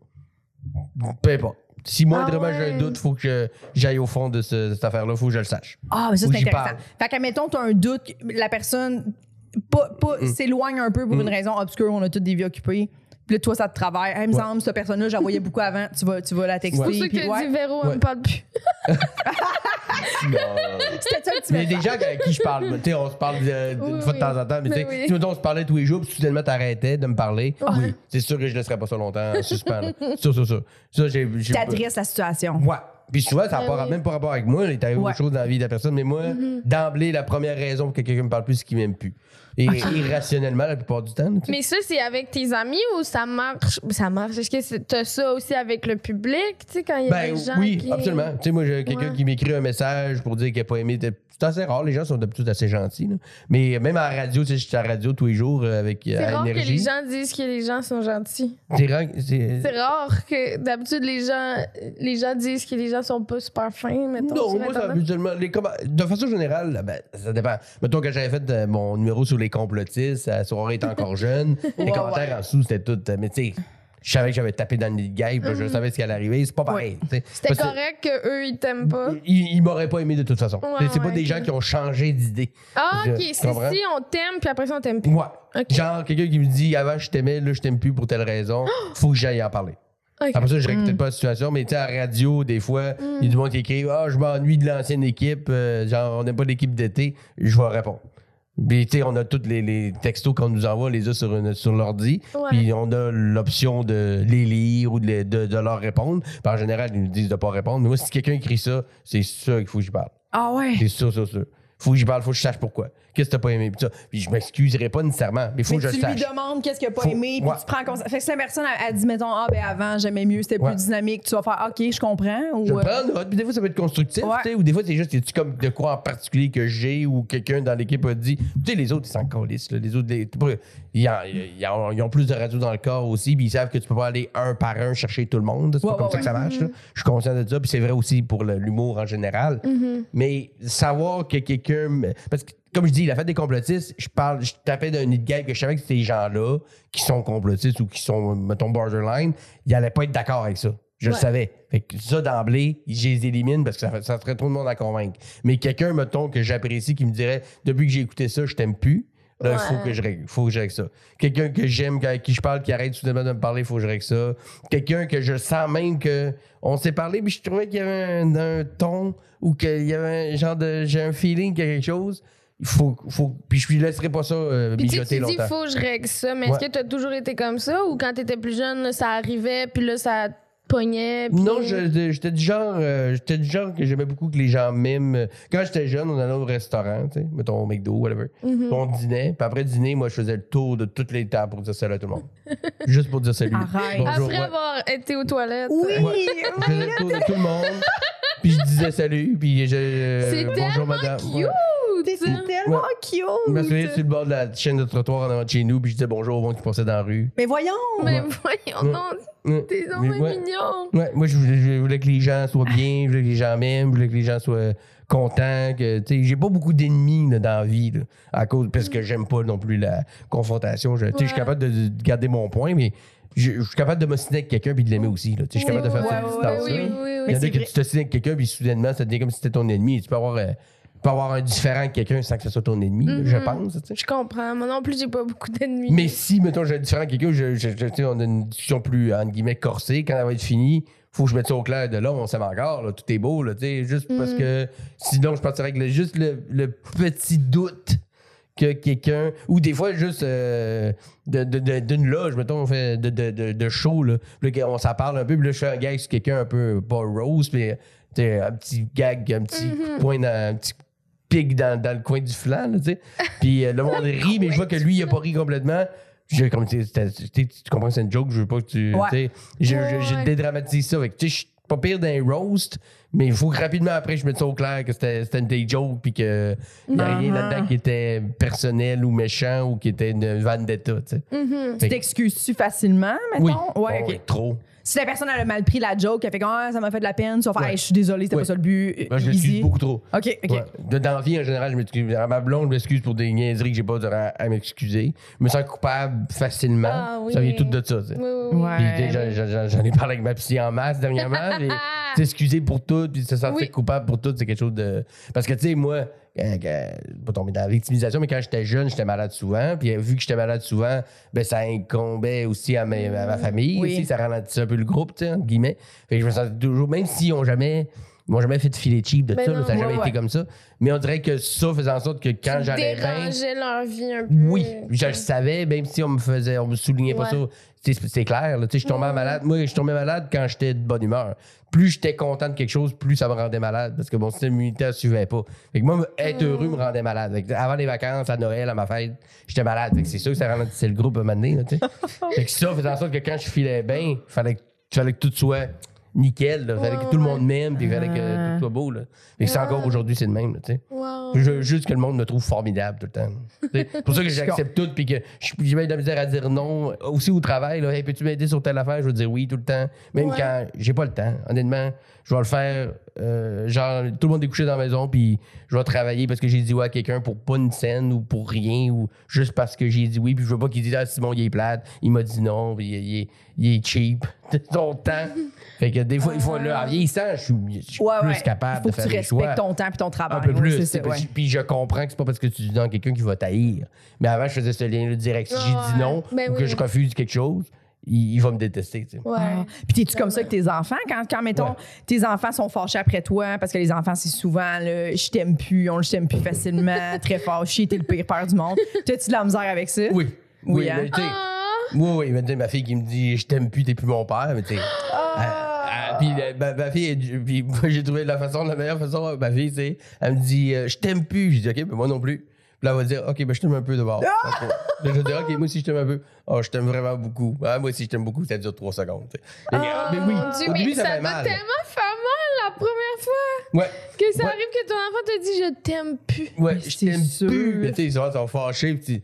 Peu importe. Si moindrement Ah ouais. j'ai un doute, faut que j'aille au fond de ce- cette affaire-là, faut que je le sache. Ah, mais ça, Ou c'est j'y intéressant. Fait qu'à mettons, tu as un doute, la personne pas, pas- Mm. s'éloigne un peu pour une raison obscure, on a toutes des vies occupées. Puis là, toi, ça te travaille. Il me Ouais. semble, cette personne-là, je la voyais beaucoup avant, tu vas, tu vas la texter. C'est pour ça que ouais. dit Véro, elle me parle plus. C'était ça que tu Mais il y a me des gens avec qui je parle. Tu sais, on se parle de- d'une Oui, fois de temps en temps. Mais, tu sais, oui. si on se parlait tous les jours, puis soudainement t'arrêtais de me parler. Ouais. Oui, c'est sûr que je laisserais pas ça longtemps en suspens. là. Ça, ça, ça. J'ai. T'adresses la situation. Ouais. Puis souvent, ça n'a. Mm-hmm. même pas rapport avec moi. Il est arrivé Ouais. autre chose dans la vie de la personne. Mais moi, d'emblée, la première raison pour que quelqu'un me parle plus, c'est qu'il m'aime plus. Et irrationnellement, la plupart du temps. là, tu sais. Mais ça, c'est avec tes amis ou ça marche? Ça marche? Est-ce que t'as ça aussi avec le public, tu sais, quand il y a Ben des gens oui, qui... absolument. Tu sais, moi, j'ai quelqu'un Ouais. qui m'écrit un message pour dire qu'il n'a pas aimé. C'est assez rare, les gens sont d'habitude assez gentils. là. Mais même à la radio, tu sais, je suis à la radio tous les jours euh, avec euh, C'est rare que énergie. les gens disent que les gens sont gentils. C'est rare- C'est rare que d'habitude les gens les gens disent que les gens sont pas super fins, mettons. Non, moi, ça, habituellement, les de façon générale, ben, ça dépend. Mettons que j'avais fait euh, mon numéro sur les complotistes, à soirée est encore jeune, les Ouais, commentaires en dessous, c'était tout. euh, Mais tu sais, je savais que j'avais tapé dans le guêpe, là, je savais ce qui allait arriver, c'est pas pareil. C'était correct que eux ils t'aiment pas? Ils, ils m'auraient pas aimé de toute façon. Ouais, c'est pas des gens qui ont changé d'idée. Ah ok, c'est si on t'aime puis après ça on t'aime plus. Ouais. Ok. Genre, quelqu'un qui me dit avant je t'aimais, là je t'aime plus pour telle raison, faut que j'aille en parler. Après ça, je règle peut-être pas la situation, mais tu sais, à la radio, des fois, il y a du monde qui écrit Ah, je m'ennuie de l'ancienne équipe, euh, genre, on n'aime pas l'équipe d'été, je vais répondre. Puis, tu sais, on a tous les, les textos qu'on nous envoie, on les a sur, une- sur l'ordi, Ouais. puis on a l'option de les lire ou de, les- de- de leur répondre. Puis en général, ils nous disent de pas répondre. Mais moi, si quelqu'un écrit ça, c'est sûr qu'il faut que je parle. Ah ouais. C'est sûr, sûr, sûr. Faut que j'y parle, faut que je sache pourquoi. Qu'est-ce que t'as pas aimé? Puis, ça. Puis je m'excuserai pas nécessairement, mais il faut Mais que je tu le lui sache. demandes qu'est-ce qu'il a pas Faut- aimé, puis ouais. tu prends conscience. Fait que si la personne a, a dit, mettons, ah, ben avant, j'aimais mieux, c'était Ouais. plus dynamique, tu vas faire, OK, je comprends. Ou, Je euh, prends note, puis des fois ça peut être constructif, Ouais. tu sais, ou des fois c'est juste, tu comme de quoi en particulier que j'ai ou quelqu'un dans l'équipe a dit. Tu sais, les autres, ils s'en calissent, là. Les autres, les- ils, en- ils ont plus de radio dans le corps aussi, puis ils savent que tu peux pas aller un par un chercher tout le monde. C'est pas comme ça que ça marche, là. Je suis conscient de ça, puis c'est vrai aussi pour l'humour en général. Mais savoir que quelqu'un. Parce que, comme je dis, la fête des complotistes, je parle, je tapais d'un nid de gueule que je savais que ces gens-là, qui sont complotistes ou qui sont, mettons, borderline, ils allaient pas être d'accord avec ça. Je le savais. Fait que ça, d'emblée, je les élimine parce que ça, ça ferait trop de monde à convaincre. Mais quelqu'un, mettons, que j'apprécie, qui me dirait, depuis que j'ai écouté ça, je t'aime plus. Là, il faut que je règle, faut que je règle ça. Quelqu'un que j'aime, avec qui je parle, qui arrête soudainement de me parler, il faut que je règle ça. Quelqu'un que je sens même que on s'est parlé, puis je trouvais qu'il y avait un, un ton ou qu'il y avait un genre de. J'ai un feeling quelque chose. Il faut. faut puis je lui laisserai pas ça euh, Puis tu sais, mijoter tu dis, faut que je règle ça, mais Ouais. est-ce que tu as toujours été comme ça ou quand tu étais plus jeune, là, ça arrivait, puis là, ça pognait? puis- Non, je- j'étais du genre, euh, j'étais du genre que j'aimais beaucoup que les gens m'aiment. Quand j'étais jeune, on allait au restaurant, tu sais, mettons au McDo, whatever. Mhm. On dînait, puis après dîner, moi, je faisais le tour de toutes les tables pour dire salut à tout le monde. Juste pour dire salut. Bonjour, Après ouais. avoir été aux toilettes. Oui! Ouais. Je faisais le tour de tout le monde, puis je disais salut, puis je. euh, bonjour madame. cute! Ça. tellement Ouais. cute! Je me souviens sur le bord de la chaîne de trottoir en avant de chez nous, puis je disais bonjour au monde qui passait dans la rue. Mais voyons! Mais Ouais. voyons donc, t'es ouais. mignon. Ouais, moi, je voulais, je voulais que les gens soient bien, je voulais que les gens m'aiment, je voulais que les gens soient contents. Que, tu sais, j'ai pas beaucoup d'ennemis dans la vie, là, à cause, parce que j'aime pas non plus la confrontation. Je, tu sais, je suis Ouais. capable de, de garder mon point, mais je, je suis capable de m'ostiner avec quelqu'un puis de l'aimer aussi. Là, tu sais, je suis capable de faire Ouais, cette ouais, distance-là. Oui, oui, oui. Il y Mais en a c'est que tu t'ostines avec quelqu'un puis soudainement, ça devient comme si c'était ton ennemi. Tu peux avoir, euh, tu peux avoir un différent avec quelqu'un sans que ce soit ton ennemi, je Mhm. pense. tu sais. Je comprends. Moi non plus, j'ai pas beaucoup d'ennemis. Mais si, mettons, j'ai un différent avec quelqu'un, je, on a une discussion plus, entre guillemets, corsée, quand elle va être finie, faut que je mette ça au clair de là, on s'aime encore, là, tout est beau, là, tu sais, juste parce que sinon, je partirais avec le- juste le, le petit doute que quelqu'un, ou des fois, juste euh, de- de- de- d'une loge, mettons, on fait de, de, de, show, là, on s'en parle un peu, puis là, je fais un gag sur quelqu'un un peu, pas rose, mais un petit gag, un petit de poing dans un petit pic dans, dans le coin du flanc, là, tu sais. Puis euh, le monde rit, mais je vois que lui, il a pas ri complètement. J'ai comme, tu sais, c'était- tu comprends que c'est une joke, je veux pas que tu. Ouais. tu sais, je- je- J'ai ouais. dédramatisé ça. Fait que, tu sais, je suis pas pire d'un roast, mais il faut que rapidement après, je mette ça au clair que c'était c'était une des jokes, puis qu'il n'y a rien Mhm. là-dedans qui était personnel ou méchant ou qui était une vendetta, tu sais. Mhm. Tu t'excuses-tu facilement, mettons? Oui. Ouais, Oh, ok. oui, trop. Si la personne elle a mal pris la joke, elle fait comme ah, ça m'a fait de la peine, tu vas faire Ouais. Hey, je suis désolé, c'était Ouais. pas ça le but. Moi, je m'excuse Easy. beaucoup trop. OK, OK. Ouais. De- Dans la vie, en général, je m'excuse. À ma blonde, je m'excuse pour des niaiseries que j'ai pas à, à m'excuser. Je me sens coupable facilement. Ah oui. Ça vient tout de ça, tu sais. Oui, oui, oui. Ouais. Puis, tu sais, j'en- j'en j'en ai parlé avec ma psy en masse dernièrement. puis S'excuser pour tout, puis se sentir Oui. coupable pour tout, c'est quelque chose de. Parce que, tu sais, moi, euh, euh, pas tomber dans la victimisation, mais quand j'étais jeune, j'étais malade souvent. Puis, vu que j'étais malade souvent, ben, ça incombait aussi à, mes- à ma famille. Oui. aussi, ça ralentissait un peu le groupe, tu sais, entre guillemets. Fait que je me sentais toujours, même s'ils ont jamais. Ils m'ont jamais fait de filet cheap de Ben ça, non, là, ça n'a jamais ouais, été comme ça. Mais on dirait que ça faisait en sorte que quand j'allais bien. dérangeais leur vie un peu. Oui, je le savais, même si on me faisait, on me soulignait pas ça. C'est clair, là, tu sais, je tombais malade. Moi, je tombais malade quand j'étais de bonne humeur. Plus j'étais content de quelque chose, plus ça me rendait malade parce que mon système immunitaire ne suivait pas. Fait que moi, être heureux me rendait malade. Que avant les vacances, à Noël, à ma fête, j'étais malade. Fait que c'est sûr que ça ralentissait le groupe à un moment donné, là, fait que ça faisait en sorte que quand je filais bien, fallait que, fallait que tout soit nickel. là. Fallait que tout le monde m'aime, puis fallait que Ah. tout soit beau. Là. Que c'est encore aujourd'hui, c'est le même, là. Wow. Je juste que le monde me trouve formidable tout le temps. C'est pour ça que j'accepte tout puis que je- j'ai même de la misère à dire non. Aussi au travail, là, hey, peux-tu m'aider sur telle affaire? Je veux dire oui tout le temps. Même Ouais. quand j'ai pas le temps. Honnêtement, je vais le faire. euh, genre, tout le monde est couché dans la maison puis je vais travailler parce que j'ai dit oui à quelqu'un pour pas une scène ou pour rien ou juste parce que j'ai dit oui puis je veux pas qu'il dise ah Simon il est plate. Il m'a dit non puis il, il est, il est cheap. Son temps. Fait que des fois, il faut, là, en vieillissant, je suis, je suis Ouais, plus ouais. capable Faut de que faire tu des choix. respectes ton temps puis ton travail. Un peu plus. ça, ouais. puis- je comprends que c'est pas parce que tu dis non à quelqu'un qui va t'haïr. Mais avant, je faisais ce lien-là direct. Si j'ai dit non Ben ou que je refuse quelque chose, il, il va me détester. tu sais. Ouais. Ah. Puis t'es-tu comme ça avec tes enfants? Quand, quand mettons, Ouais. tes enfants sont fâchés après toi, parce que les enfants, c'est souvent le je t'aime plus, on le je t'aime plus facilement, très fâché, t'es le pire père du monde. T'as-tu de la misère avec ça? Oui. Oui, Oui, hein? mais tu sais, Ah! oui, oui, mais ma fille qui me dit je t'aime plus, t'es plus mon père, mais tu. Ah! Puis euh, ma, ma fille, puis moi, j'ai trouvé la façon, la meilleure façon, ma fille, c'est, elle me dit, euh, je t'aime plus. Je dis, OK, ben moi non plus. Puis là, elle va dire, OK, ben je t'aime un peu de bord. Ah! Là, je vais dire, OK, moi aussi, je t'aime un peu. Oh, je t'aime vraiment beaucoup. Ah, moi aussi, je t'aime beaucoup. Ça dure trois secondes. sais. Mais, mais oui, Dieu, au mais début, ça, ça fait mal. tellement faire mal la première fois Ouais, que ça Ouais. arrive que ton enfant te dit je t'aime plus. ouais, Mais je t'aime plus. Mais tu sais, ils sont fâchés. Puis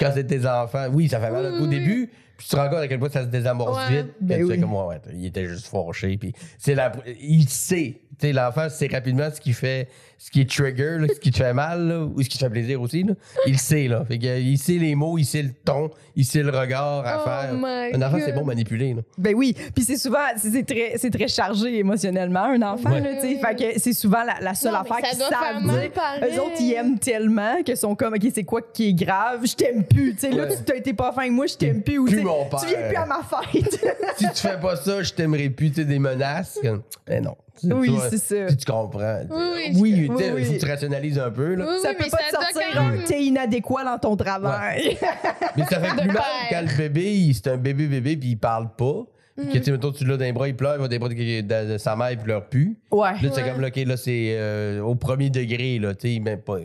quand c'est tes enfants, oui, ça fait mal Oui, au oui, début. Puis tu te rends compte à quel point ça se désamorce Ouais. vite. Ben Puis tu fais oui. comme, ouais, ouais, il était juste fâché. Puis c'est la, il sait. Tu sais, l'enfant sait rapidement ce qui fait, ce qui est trigger, là, ce qui te fait mal, là, ou ce qui te fait plaisir aussi. Là. Il le sait, là. Fait que, euh, il sait les mots, il sait le ton, il sait le regard à Oh faire. Un enfant, c'est bon manipuler, là. Ben oui, puis c'est souvent, c'est très, c'est très chargé émotionnellement, un enfant, Ouais. là, tu sais. Fait que c'est souvent la, la seule Non, mais affaire qu'ils savent mal dire. Eux autres, ils aiment tellement qu'ils sont comme, OK, c'est quoi qui est grave? Je t'aime plus. Tu sais, là, tu t'as été pas fin avec moi, je t'aime plus. Ou, Plus mon tu viens père. plus à ma fête. si tu fais pas ça, je t'aimerais plus, tu des menaces. Comme, Ben non. Tu Oui, tu c'est ça. puis tu comprends. Oui, oui, oui, tu oui. faut que tu rationalises un peu, là. Oui, ça oui, peut pas ça te sortir un même- t'es inadéquat dans ton travail. Mais ça fait plus mal quand le bébé, c'est un bébé bébé puis il parle pas. Puis que tu sais, mettons, tu l'as dans les bras, il pleure, il va dans les bras de, sa mère, il pleure plus. ouais. Là, c'est Ouais. comme, là, OK, là, c'est euh, au premier degré, là, tu sais, même pas.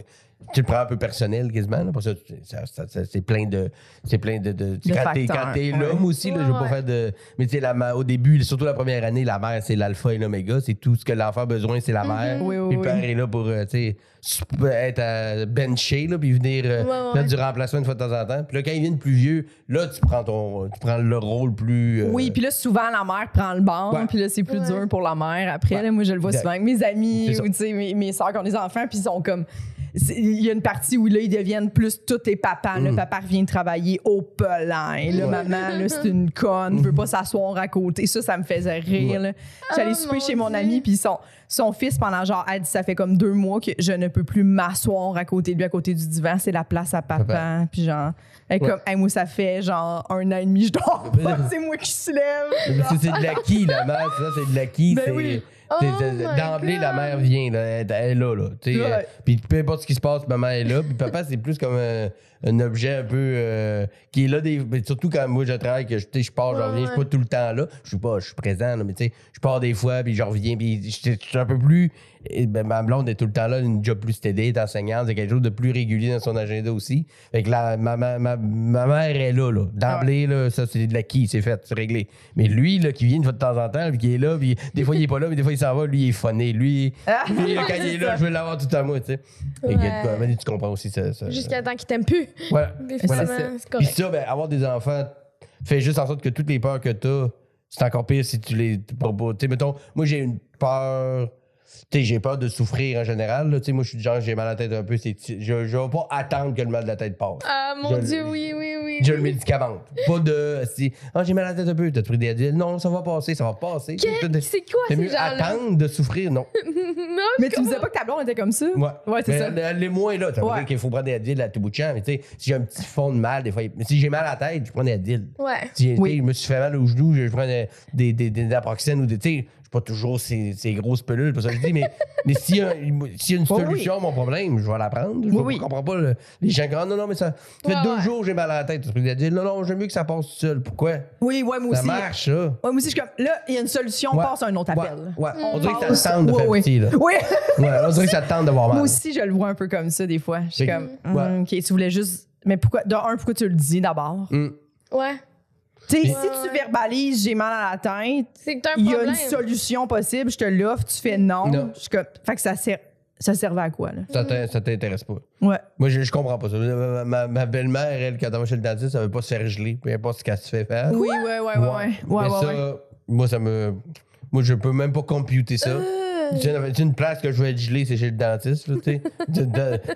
Tu le prends un peu personnel quasiment. Là, parce que ça, ça- ça- c'est plein de. C'est plein de. de- De quand t'es, facteurs, quand t'es ouais. l'homme aussi, là, je veux Ouais, pas ouais. faire de. Mais tu sais, la au début, surtout la première année, la mère, c'est l'alpha et l'oméga. C'est tout ce que l'enfant a besoin, c'est la mère. Oui, oui, Puis le père oui. est là pour, euh, tu sais, sup- être à bencher, là, puis venir euh, Ouais, ouais. faire du remplacement une fois de temps en temps. Puis là, quand ils viennent plus vieux, là, tu prends, ton, tu prends le rôle plus. euh, Oui, puis là, souvent, la mère prend le banc, Ouais. puis là, c'est plus Ouais. dur pour la mère. Après, Ouais. là, moi, je le vois Exact. souvent avec mes amis ou, tu sais, mes, mes soeurs qui ont des enfants, puis ils sont comme... Il y a une partie où là, ils deviennent plus tous tes papas. Le papa revient travailler au pelin. Le maman, là, c'est une conne, veut pas s'asseoir à côté. Ça, ça me faisait rire. J'allais Oh, souper mon chez mon Dieu. ami, puis son, son fils, pendant genre, elle dit, ça fait comme deux mois que je ne peux plus m'asseoir à côté de lui, à côté du divan. C'est la place à papa. Papa. Puis genre, elle est Ouais. comme, Hey, moi, ça fait genre un an et demi, je dors pas. C'est moi qui se lève. Mais c'est- c'est de l'acquis, la mère, c'est ça, c'est de l'acquis. Ben c'est, oui. Oh d'emblée, la mère vient, là, elle, elle est là. là Ouais. euh, Puis peu importe ce qui se passe, maman est là. Puis papa, c'est plus comme un, un objet un peu euh, qui est là, des, surtout quand moi je travaille, que je, je pars, je Ouais, reviens, je suis pas tout le temps là. Je suis pas, je suis présent, là, mais tu sais, je pars des fois, puis je reviens, puis je je suis un peu plus. Et ben, ma blonde est tout le temps là, une job plus stédée, est enseignante, c'est quelque chose de plus régulier dans son agenda aussi. Fait que la, ma, ma, ma, ma mère est là, là. D'emblée, là, ça, c'est de l'acquis, c'est fait, c'est réglé. Mais lui, là, qui vient une fois de temps en temps, puis qui est là, puis des fois, il est pas là, mais des fois, il s'en va, lui, il est funné. Lui, Ah, lui, quand il est là, je veux l'avoir tout à moi, tu sais. Fait que, Ouais. tu comprends aussi ça. ça- Jusqu'à temps qu'il t'aime plus. Voilà. Voilà. Puis ça, ben, avoir des enfants fait juste en sorte que toutes les peurs que t'as, c'est encore pire si tu les proposes. Tu sais, mettons, moi, j'ai une peur. Tu sais, j'ai peur de souffrir en général. là. Tu moi, je suis du genre, j'ai mal à la tête un peu. c'est- Je, je vais pas attendre que le mal de la tête passe. Ah mon Je- Dieu, oui, oui, oui. Je le médicamente. Pas de. Si, ah, j'ai mal à la tête un peu. T'as pris des Advil? Non, ça va passer. Ça va passer. C'est quoi C'est ces mieux attendre de souffrir, non. non, Mais tu me disais pas que ta blonde était comme ça? Ouais. Ouais, c'est Mais ça. Est moins là. Ça veut Ouais. dire qu'il faut prendre des Advil à tout bout de champ. Mais tu sais, si j'ai un petit fond de mal, des fois. Mais si j'ai mal à la tête, je prends des Advil. Ouais. Si Oui. tu je me suis fait mal au genou, je prends des, des, des, des naproxènes ou des. Tu sais, suis pas toujours ces, ces grosses pelules, pour ça que je dis, mais, mais s'il y, a s'il y a une solution à mon problème, je vais la prendre. Je Oui, ne oui. comprends pas le- les gens qui disent, Ah, non, non, mais ça, ça fait Ouais, deux ouais. jours que j'ai mal à la tête. Tu Advil. Non, non, j'aime mieux que ça passe tout seul. Pourquoi? Oui, ouais, moi Ça aussi. marche, ça. Ouais, moi aussi, je suis comme, là, il y a une solution, on Ouais. passe à un autre Ouais, appel. ouais. On dirait que ça te tente de faire ouais. pitié, là. Oui. Ouais, on dirait que ça te tente d'avoir mal. moi aussi, je le vois un peu comme ça, des fois. Je suis C'est- comme, Ouais. hum, OK, tu voulais juste. Mais pourquoi, de un, pourquoi tu le dis d'abord? Hum. Ouais. Tu sais, Ouais, si tu verbalises, j'ai mal à la tête, il y a problème. une solution possible, je te l'offre, tu fais non. Non. Je suis comme, fait que ça, sert, ça servait à quoi, là? Ça t'in- ça t'intéresse pas. Ouais. Moi, je, je comprends pas ça. Ma, ma- ma belle-mère, elle, quand elle va chez le dentiste, elle veut pas se faire geler, peu importe ce qu'elle se fait faire. Oui, ouais, ouais, ouais. Ouais, ouais, Mais ouais. ça, ouais. moi, ça me. Moi, je peux même pas computer ça. Euh, Sais, sais, une place que je veux être gelé, c'est chez le dentiste, tu sais.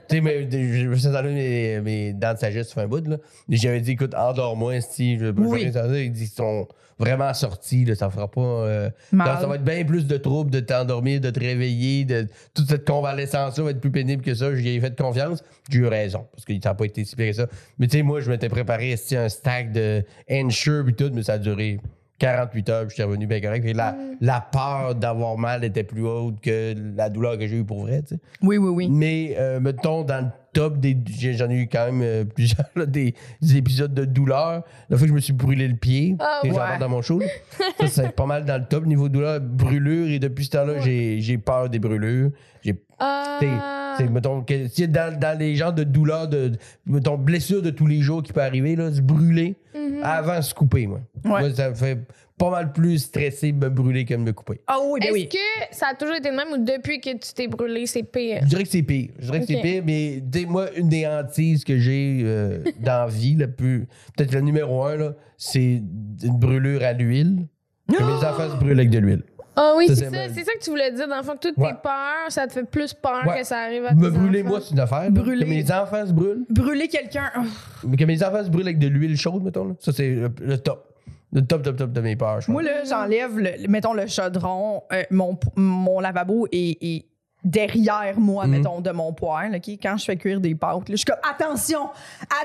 Sais, je me suis enlevé mes, mes dents de sagesse sur un bout, là. J'avais dit, écoute, endors-moi, si je peux Oui. Ils disent, ils sont vraiment sortis, là, ça fera pas. euh, donc, ça va être bien plus de troubles de t'endormir, de te réveiller, de toute cette convalescence-là va être plus pénible que ça. J'y ai fait confiance. J'ai eu raison, parce ça n'a pas été si pire que ça. Mais tu sais, moi, je m'étais préparé, c'était un stack de Ensure et tout, mais ça a duré 48 heures, puis j'étais revenu bien correct. Que la, Mm. la peur d'avoir mal était plus haute que la douleur que j'ai eue pour vrai, tu sais. Oui, oui, oui. Mais, euh, mettons, dans le top des. J'en ai eu quand même euh, plusieurs, là, des, des épisodes de douleur. La fois que je me suis brûlé le pied, Ah, j'en parle dans mon show. Ça, c'est pas mal dans le top niveau douleur, brûlure. Et depuis ce temps-là, j'ai j'ai peur des brûlures. J'ai Ah. c'est, mettons, que, c'est dans, dans les genres de douleurs, de, de- mettons, blessures de tous les jours qui peut arriver, là, se brûler Mhm. avant se couper, moi. Ouais. Moi, ça me fait pas mal plus stresser me brûler que de me couper. Ah oui, ben Est-ce oui. que ça a toujours été le même ou depuis que tu t'es brûlé, c'est pire? Je dirais que c'est pire. Je dirais que c'est pire, mais sais, moi, une des hantises que j'ai euh, dans la vie, le plus, peut-être le numéro un, là, c'est une brûlure à l'huile. Que mes enfants se brûlent avec de l'huile. Ah oui, c'est ça, c'est ça que tu voulais dire. Dans le fond, que toutes Ouais. tes peurs, ça te fait plus peur Ouais. que ça arrive à Me tes brûler, enfants. moi, c'est une affaire. Brûler. Que mes enfants se brûlent. Brûler quelqu'un. oh. Que mes enfants se brûlent avec de l'huile chaude, mettons. Là. Ça, c'est le, le top. Le top, top, top de mes peurs. Moi, là, j'enlève, le, mettons, le chaudron. euh, mon, mon lavabo est, est derrière moi, Mhm. mettons, de mon poêle. OK? Quand je fais cuire des pâtes, là, je suis comme, attention,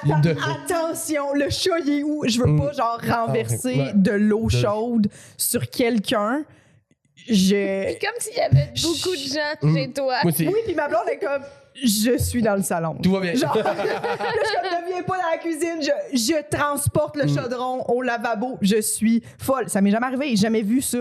atten- De- attention, le chat, il est où? Je veux Mhm. pas, genre, renverser Ah, ouais. de l'eau De- chaude sur quelqu'un. Je... Puis comme s'il y avait beaucoup de gens Mm. chez toi. Moi. Oui, puis ma blonde est comme, je suis dans le salon. Tout va bien. Genre, là, je ne viens pas dans la cuisine, je, je transporte le Mm. chaudron au lavabo, je suis folle. Ça m'est jamais arrivé, j'ai jamais vu ça.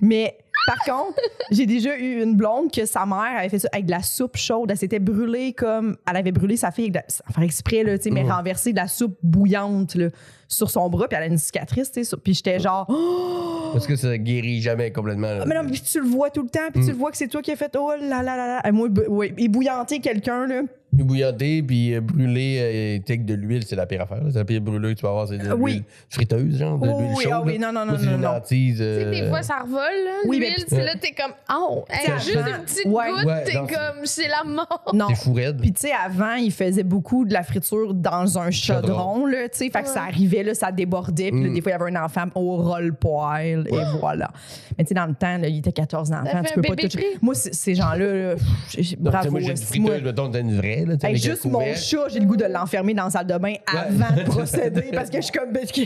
Mais par contre, j'ai déjà eu une blonde que sa mère avait fait ça avec de la soupe chaude. Elle s'était brûlée comme. Elle avait brûlé sa fille avec la- faire exprès, là, mais Mm. renversé de la soupe bouillante là, sur son bras, puis elle a une cicatrice, tu sais. Puis j'étais genre. Oh! Parce que ça guérit jamais complètement. là. Mais non, puis tu le vois tout le temps, puis tu le vois que c'est toi qui as fait. Oh là là là là. Et moi, ébouillanter quelqu'un, là. Bouillanter puis euh, brûler euh, avec de l'huile, c'est la pire affaire. C'est la pire brûlure que tu vas avoir, c'est de Ah, oui. l'huile friteuse, genre, de Oh, l'huile oui, chaude. ah oui, là. non, non, non, c'est non. Tu sais, des euh, fois, ça revole, là. Oui, l'huile, mais- tu sais, là, t'es comme, oh, juste une petite Ouais. goutte, Ouais, t'es comme, c'est la mort. Non. C'est fou raide. Puis tu sais, avant, il faisait beaucoup de la friture dans un chaudron, là, tu sais, fait que ça arrivait, là, ça débordait, puis Mm. des fois, il y avait un enfant au roll-poil, et voilà. Mais tu sais, dans le temps, là, il était 14 enfants, tu peux pas toucher. Moi, ces gens-là, bravo. moi, j'ai une friteuse, mettons, une vraie. Là, Hey, juste mon chat, j'ai le goût de l'enfermer dans la salle de bain avant de procéder parce que je suis comme. parce que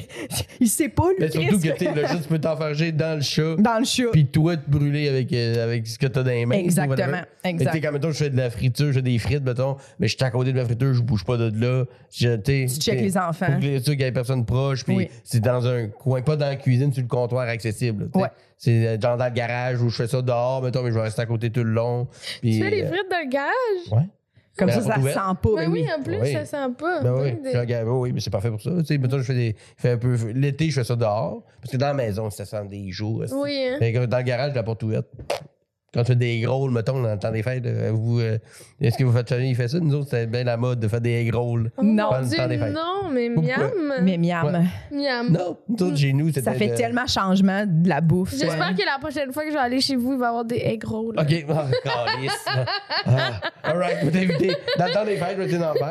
il sait pas, lui, Mais surtout que tu sais, le chat, tu peux t'enfarger dans le chat. dans le chat. Puis toi, te brûler avec, euh, avec ce que t'as dans les mains. Exactement. Mais tu sais, quand mettons, je fais de la friture, je fais des frites, mettons, mais je suis à côté de la friture, je bouge pas de là. Je, tu Tu checkes les enfants. Pour que qu'il y ait personne proche, puis Oui. c'est dans un coin, pas dans la cuisine, sur le comptoir accessible. Ouais. C'est euh, genre dans le garage où je fais ça dehors, mettons, mais je vais rester à côté tout le long. Tu fais les euh, frites dans le garage? Ouais. Comme Ben, ça, la ça sent pas. Ben ben oui, en plus, Oui. ça sent pas. Ben oui, je regarde, oui, oui, mais c'est parfait pour ça. Tu sais, mettons, je fais des. je fais un peu. L'été, je fais ça dehors. Parce que dans la maison, ça sent des jours. aussi. Oui, hein. Fait que dans le garage, la porte ouverte. Quand tu fais des gros, mettons, dans le temps des fêtes, euh, vous, euh, est-ce que vous faites famille fait ça? Nous autres, c'était bien la mode de faire des gros. Oh Non. mon Dans le Dieu, temps des fêtes. non, mais miam. Mais miam. Ouais. Miam. Non, nous autres, chez nous, c'était. Ça fait de- tellement changement de la bouffe. J'espère ouais. que la prochaine fois que je vais aller chez vous, il va y avoir des egg rolls. OK, oh, calice. ah, all right, vous t'inviter. Dans le temps des fêtes, je vais t'en faire.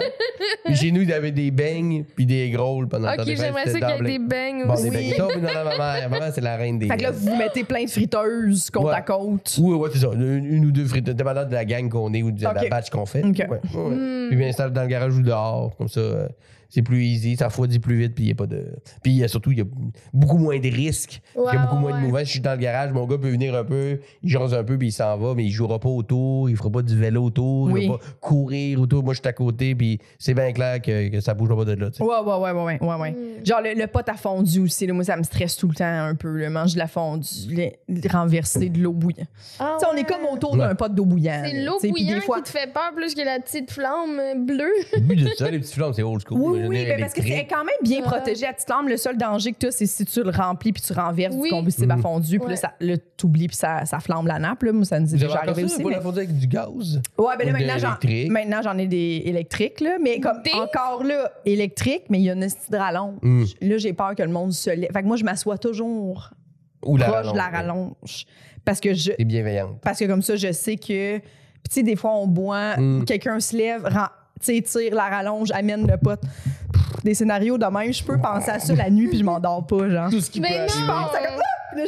Puis chez nous, il y avait des beignes puis des gros pendant le temps Ok, des fêtes. j'aimerais ça c'était qu'il y ait d'emblée. des beignes Bon, aussi. des beignes. Ça, puis dans ma mère. Ma mère, c'est la reine des Fait que là, vous mettez plein de friteuses côte Ouais. à côte. Oui, ouais, c'est ça. Une, une ou deux frites. Dépendant de la gang qu'on est ou de la batch qu'on fait. Ok. Ouais. Hmm. Puis bien installe dans le garage ou dehors. Comme ça, euh, c'est plus easy. Ça refroidit plus vite. Puis il y a pas de. Puis euh, surtout, il y a beaucoup moins de risques. il y a beaucoup ouais, moins de mouvements. Si je suis dans le garage, mon gars peut venir un peu. Il jase un peu, puis il s'en va. Mais il jouera pas autour. Il fera pas du vélo autour. Oui. Il va pas courir autour. Moi, je suis à côté. Puis c'est bien clair que, que ça bougera pas de là. tu sais. Ouais, ouais, ouais, ouais, ouais, ouais, ouais. Mm. Genre, le, le pot à fondu aussi, là, moi, ça me stresse tout le temps un peu. Le manger de la fondue, le, le renverser de l'eau bouillante. Ah Tu sais, on est comme autour d'un pot d'eau bouillante. C'est l'eau bouillante fois- qui te fait peur plus que la petite flamme euh, bleue. Le but de ça, les petits flammes, c'est old school. Oui, oui, mais parce que c'est quand même bien Ah. protégé à petite lampe. Le seul danger que tu as, c'est si tu le remplis puis tu renverses Oui. du combustible à Mm. fondu, puis Ouais. là, ça, t'oublies puis ça, ça flambe la nappe. Là. Moi, ça nous est déjà arrivé ça, aussi. mais- la fondue avec du gaz? Ouais, ben là, maintenant, j'en, électrique. maintenant, j'en ai des électriques, là. Mais comme Des? encore là, électrique, mais il y a une esti de rallonge. Mm. Là, j'ai peur que le monde se lève. Fait que moi, je m'assois toujours Ou la proche de la rallonge. rallonge. Parce que je, bienveillante. parce que comme ça, je sais que. Puis, tu sais, des fois, on boit, Mm. quelqu'un se lève, tu sais, tire la rallonge, amène le pote. Pff, Des scénarios de même, je peux penser à ça la nuit puis je m'endors pas, genre. Tout ce qui Mais peut non! arriver. Je pense à comme, Ah! Là,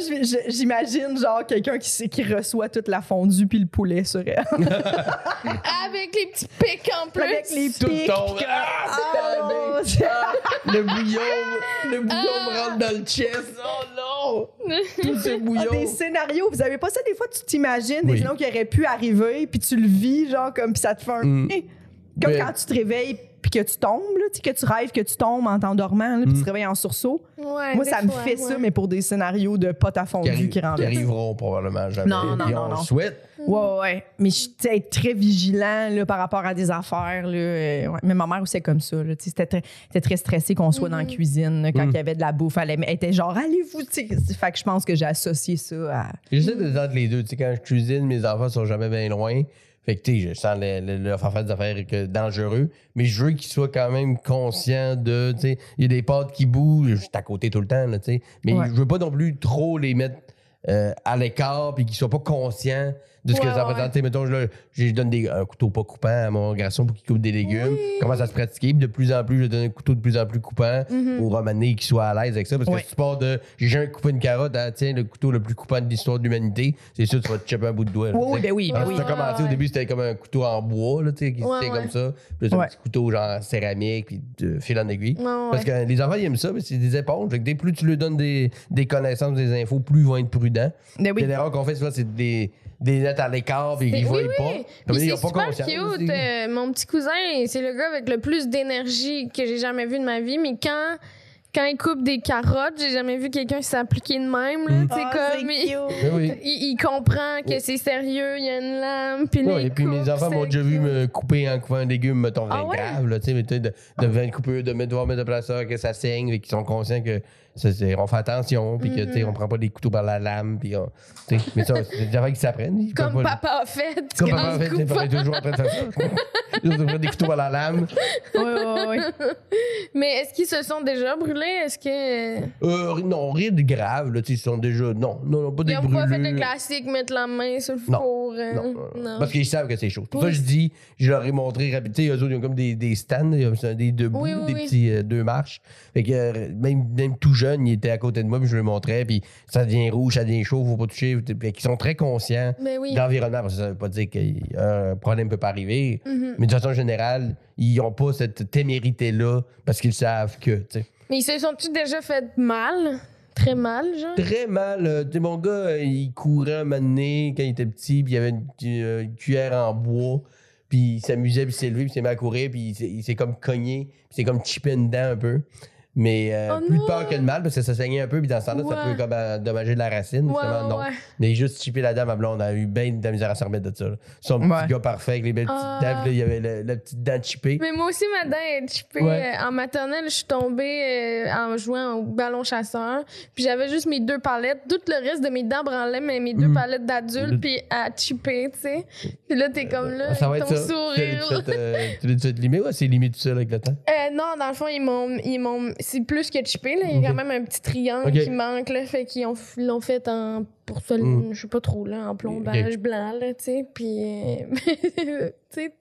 j'imagine genre quelqu'un qui, qui reçoit toute la fondue puis le poulet sur elle. Avec les petits pics en plus. Avec les Tout pics. que- Ah, Ah, c'est c'est- Le bouillon, le bouillon Ah. me rentre dans le chest. Oh non! Tout ce Ah, bouillon. des scénarios, vous avez pas ça des fois, tu t'imagines des scénarios qui auraient pu arriver, puis tu le vis, genre, comme, puis ça te fait un. Mm. Eh. Comme quand tu te réveilles, puis que tu tombes, là, tu sais, que tu rêves que tu tombes en t'endormant, puis Mm. tu te réveilles en sursaut. Ouais, Moi, ça me fois, fait ça, mais pour des scénarios de potes à Qui, fondu arri- qui qui rentrent. arriveront probablement jamais. Non, non, non, on non. le souhaite. Ouais, ouais, ouais. Mais je être très vigilant là, par rapport à des affaires. Là, euh, ouais. Mais ma mère aussi est comme ça. C'était très, très stressé qu'on soit dans la cuisine là, quand Mm. il y avait de la bouffe. Elle, était genre, allez-vous. Fait que je pense que j'ai associé ça à. J'essaie de les deux. Quand je cuisine, mes enfants sont jamais bien loin. Fait que, tu sais, je sens le- faire faire des affaires que dangereux. Mais je veux qu'ils soient quand même conscients de, tu sais, il y a des pâtes qui bougent. Je suis à côté tout le temps, là, tu sais. Mais Ouais. je veux pas non plus trop les mettre euh, à l'écart puis qu'ils soient pas conscients de ce que ça ouais. sais, mettons, je, donne des, un couteau pas coupant à mon garçon pour qu'il coupe des légumes. Commence à se pratiquer. Puis de plus en plus, je donne un couteau de plus en plus coupant pour ramener qu'il soit à l'aise avec ça. Parce que si tu pars de j'ai jamais coupé une carotte, ah, tiens, le couteau le plus coupant de l'histoire de l'humanité, c'est sûr que tu vas te chipper un bout de doigt. Oui, ben oui, ben oui. si t'as commencé au début, c'était comme un couteau en bois, là, tu sais, qui ouais. comme ça. Puis un petit couteau genre céramique, puis de fil en aiguille. Parce que les enfants, ils aiment ça, mais c'est des éponges. Dès plus tu leur donnes des, des connaissances, des infos, plus ils vont être prudents. Ben oui. L'erreur qu'on fait souvent, c'est des, des lettres à l'écart, puis Mais ils voient oui, pas. oui. Comme Puis ils ont c'est pas conscience. cute. Euh, mon petit cousin, c'est le gars avec le plus d'énergie que j'ai jamais vu de ma vie. Mais quand, quand il coupe des carottes, j'ai jamais vu quelqu'un s'appliquer de même. Là. Mm. Ah, comme, il. Ben oui. il- il comprend que c'est sérieux, il y a une lame. Puis il et puis mes enfants m'ont déjà vu me couper en coupant un légume, mettons, Ah ouais? grave, là, tu sais, mais tu sais, de, de venir couper, de mettre, devoir mettre de placeur, que ça saigne, et qu'ils sont conscients que c'est- on fait attention, puis que, tu Mm-hmm. sais, on prend pas des couteaux par la lame, puis on, tu sais, mais ça, c'est des affaires qui s'apprennent. Comme pas- papa a fait. Comme papa, en il fait, coupe. on est toujours en train de faire ça. Des couteaux à la lame. Ouais, ouais, ouais. Mais est-ce qu'ils se sont déjà brûlés? Est-ce que. Euh, non, rien de grave, là, tu sais, ils sont déjà, non, non, non, pas des Ils ont pas fait le brûlures. classique, mettre la main sur le Non. four. euh, Non, non. Parce qu'ils savent que c'est chaud. Pour ça, Oui. je dis, je leur ai montré rapidement. Tu sais, eux autres, ils ont comme des, des stands, ils ont des debout, Oui, oui, des oui. petits euh, deux marches. Fait que euh, même, même tout jeune, ils étaient à côté de moi, puis je leur montrais, puis ça devient rouge, ça devient chaud, faut pas toucher. Fait qu'ils sont très conscients oui. de l'environnement. Parce que ça veut pas dire qu'un problème peut pas arriver, Mhm. mais de façon générale, ils n'ont pas cette témérité-là parce qu'ils savent que. Mais ils se sont-tu déjà fait mal? Très mal, genre? Très mal. euh, Tu mon gars, il courait un moment donné quand il était petit, puis il avait une, euh, une cuillère en bois, puis il s'amusait, puis il s'est levé, puis il s'est mis à courir, puis il s'est- il s'est comme cogné, puis c'est comme chippé dedans un peu. Mais euh, Oh plus non! de peur que de mal, parce que ça saignait un peu, puis dans ce temps-là, ça peut comme endommager de la racine. Ouais, justement, non. ouais. Mais juste chipper la dame à blonde, on a eu bien de la misère à se remettre de ça. là. Son petit gars parfait avec les belles petites Ah. il y avait le- la petite dent chippée. Mais moi aussi, ma dent est chippée. Ouais. Euh, En maternelle, je suis tombée euh, en jouant au ballon chasseur. Puis j'avais juste mes deux palettes. Tout le reste de mes dents branlaient, mais mes deux Mhm. palettes d'adulte, Le- puis à chipper, tu sais. Puis là, t'es comme là, ça va être ton ça. sourire. Tu l'as- tu l'as- tu l'as-tu limer ou c'est limé tout seul avec le temps? Euh, non, dans le fond, ils m'ont, c'est plus que chippé. Là. Il y a quand même un petit triangle qui manque. Là, fait qu'ils ont, ils l'ont fait en, pour ça, Mm. je sais pas trop, là, en plombage blanc, là, tu sais. Puis, euh, tu sais,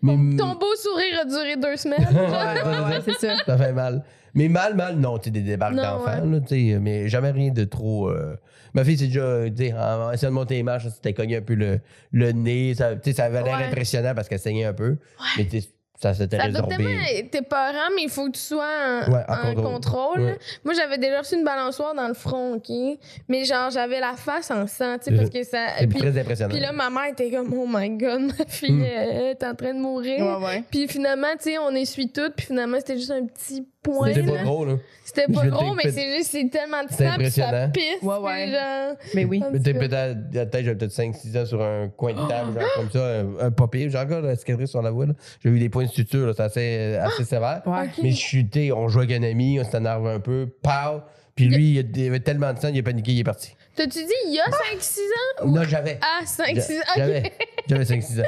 ton, ton beau sourire a duré deux semaines. Ouais, ouais, ouais, c'est ça. Ça fait mal. Mais mal, mal, non, tu sais, des débarques d'enfants, là, tu sais, mais jamais rien de trop. euh, Ma fille, c'est déjà, tu sais, en en essayant de monter les marches, ça s'était cogné un peu le, le nez, ça, tu sais, ça avait l'air Ouais. impressionnant parce qu'elle saignait un peu. Mais tu sais, ça doit tellement être peurant, mais il faut que tu sois en, Ouais, en en contrôle. contrôle. Ouais. Moi, j'avais déjà reçu une balançoire dans le front, OK? Mais genre, j'avais la face en sang, tu sais, C'est parce que ça... C'est Puis, très impressionnant. puis là, ma mère était comme, oh my God, ma fille Mm. elle est en train de mourir. Ouais, ouais. Puis finalement, tu sais, on essuie tout, puis finalement, c'était juste un petit point. C'était pas drôle, là. C'était pas gros, mais c'est juste, c'est tellement de C'est sang, puis ça impressionnant. pisse. Ouais, puis ouais. genre- Mais oui. Mais t'es cas. peut-être, peut-être, j'avais peut-être 5-6 ans sur un coin de table, genre comme ça, un, un papier. J'ai encore la cicatrice sur la voix, là. J'ai eu des points de suture, là, c'est assez, assez sévère. Ouais. Mais je suis, on jouait avec un ami, on s'est énervé un peu, pow! Puis lui, il avait tellement de sang, il a paniqué, il est parti. T'as-tu dit il y a 5-6 ans? Non, j'avais. Ah, 5-6 ans. J'avais. J'avais 5-6 ans.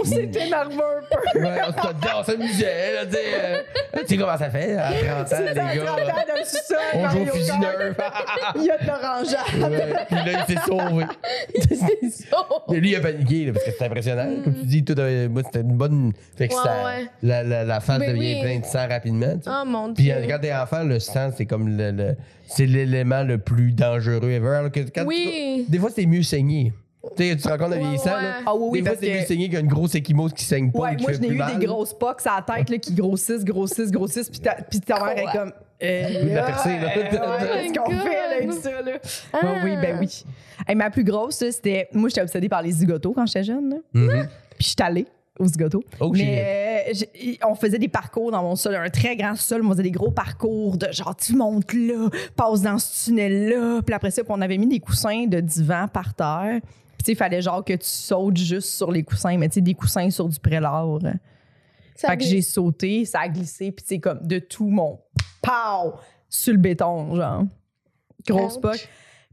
On s'est énervé un peu. Ouais, on se- on s'amusait, là, tu sais. euh, Tu sais comment ça fait, à 30 ans, les gars. là. le sous-sol, On joue au Mario fusil Kart. neuf. Il y a de l'orangeade. Ouais, Puis là, il s'est sauvé. C'est ça. Mais lui, il a paniqué, là, parce que c'était impressionnant. Comme tu dis, tout, euh, moi, c'était une bonne. Fait que Ouais, ça, ouais. La, la, la face Ben devient oui. pleine de sang rapidement. tu sais. Oh mon Puis dieu. euh, quand t'es enfant, le sang, c'est comme le, le- c'est l'élément le plus dangereux ever. Alors que quand Oui. tu- des fois, c'est mieux saigné. Tu sais, tu te rends compte de Ouais, vieillissant, ouais. là. Ah oui, oui, des fois, parce c'est que- mieux saigné qu'une grosse échymose qui saigne pas. ou Ouais, qui moi, fait je n'ai plus eu mal. des grosses pocs à la tête là, qui grossissent, grossissent, grossissent. Puis ta, puis ta mère est comme, Euh, de la percer, là. ouais, ouais, ce qu'on Oh my fait avec God. ça, là? Ah. Ouais, oui, ben oui. Hey, ma plus grosse, là, c'était. Moi, j'étais obsédée par les zigotos quand j'étais jeune. là. Mhm. Puis je suis allée aux zigotos. Oh, Mais euh, j'ai- on faisait des parcours dans mon sol, un très grand sol. On faisait des gros parcours de genre, tu montes là, passe dans ce tunnel-là. Puis après ça, puis on avait mis des coussins de divan par terre. Sais, il fallait genre que tu sautes juste sur les coussins, mais tu sais, des coussins sur du prélard. Ça fait que j'ai sauté, ça a glissé, puis c'est comme de tout mon pow sur le béton, genre. Grosse poche.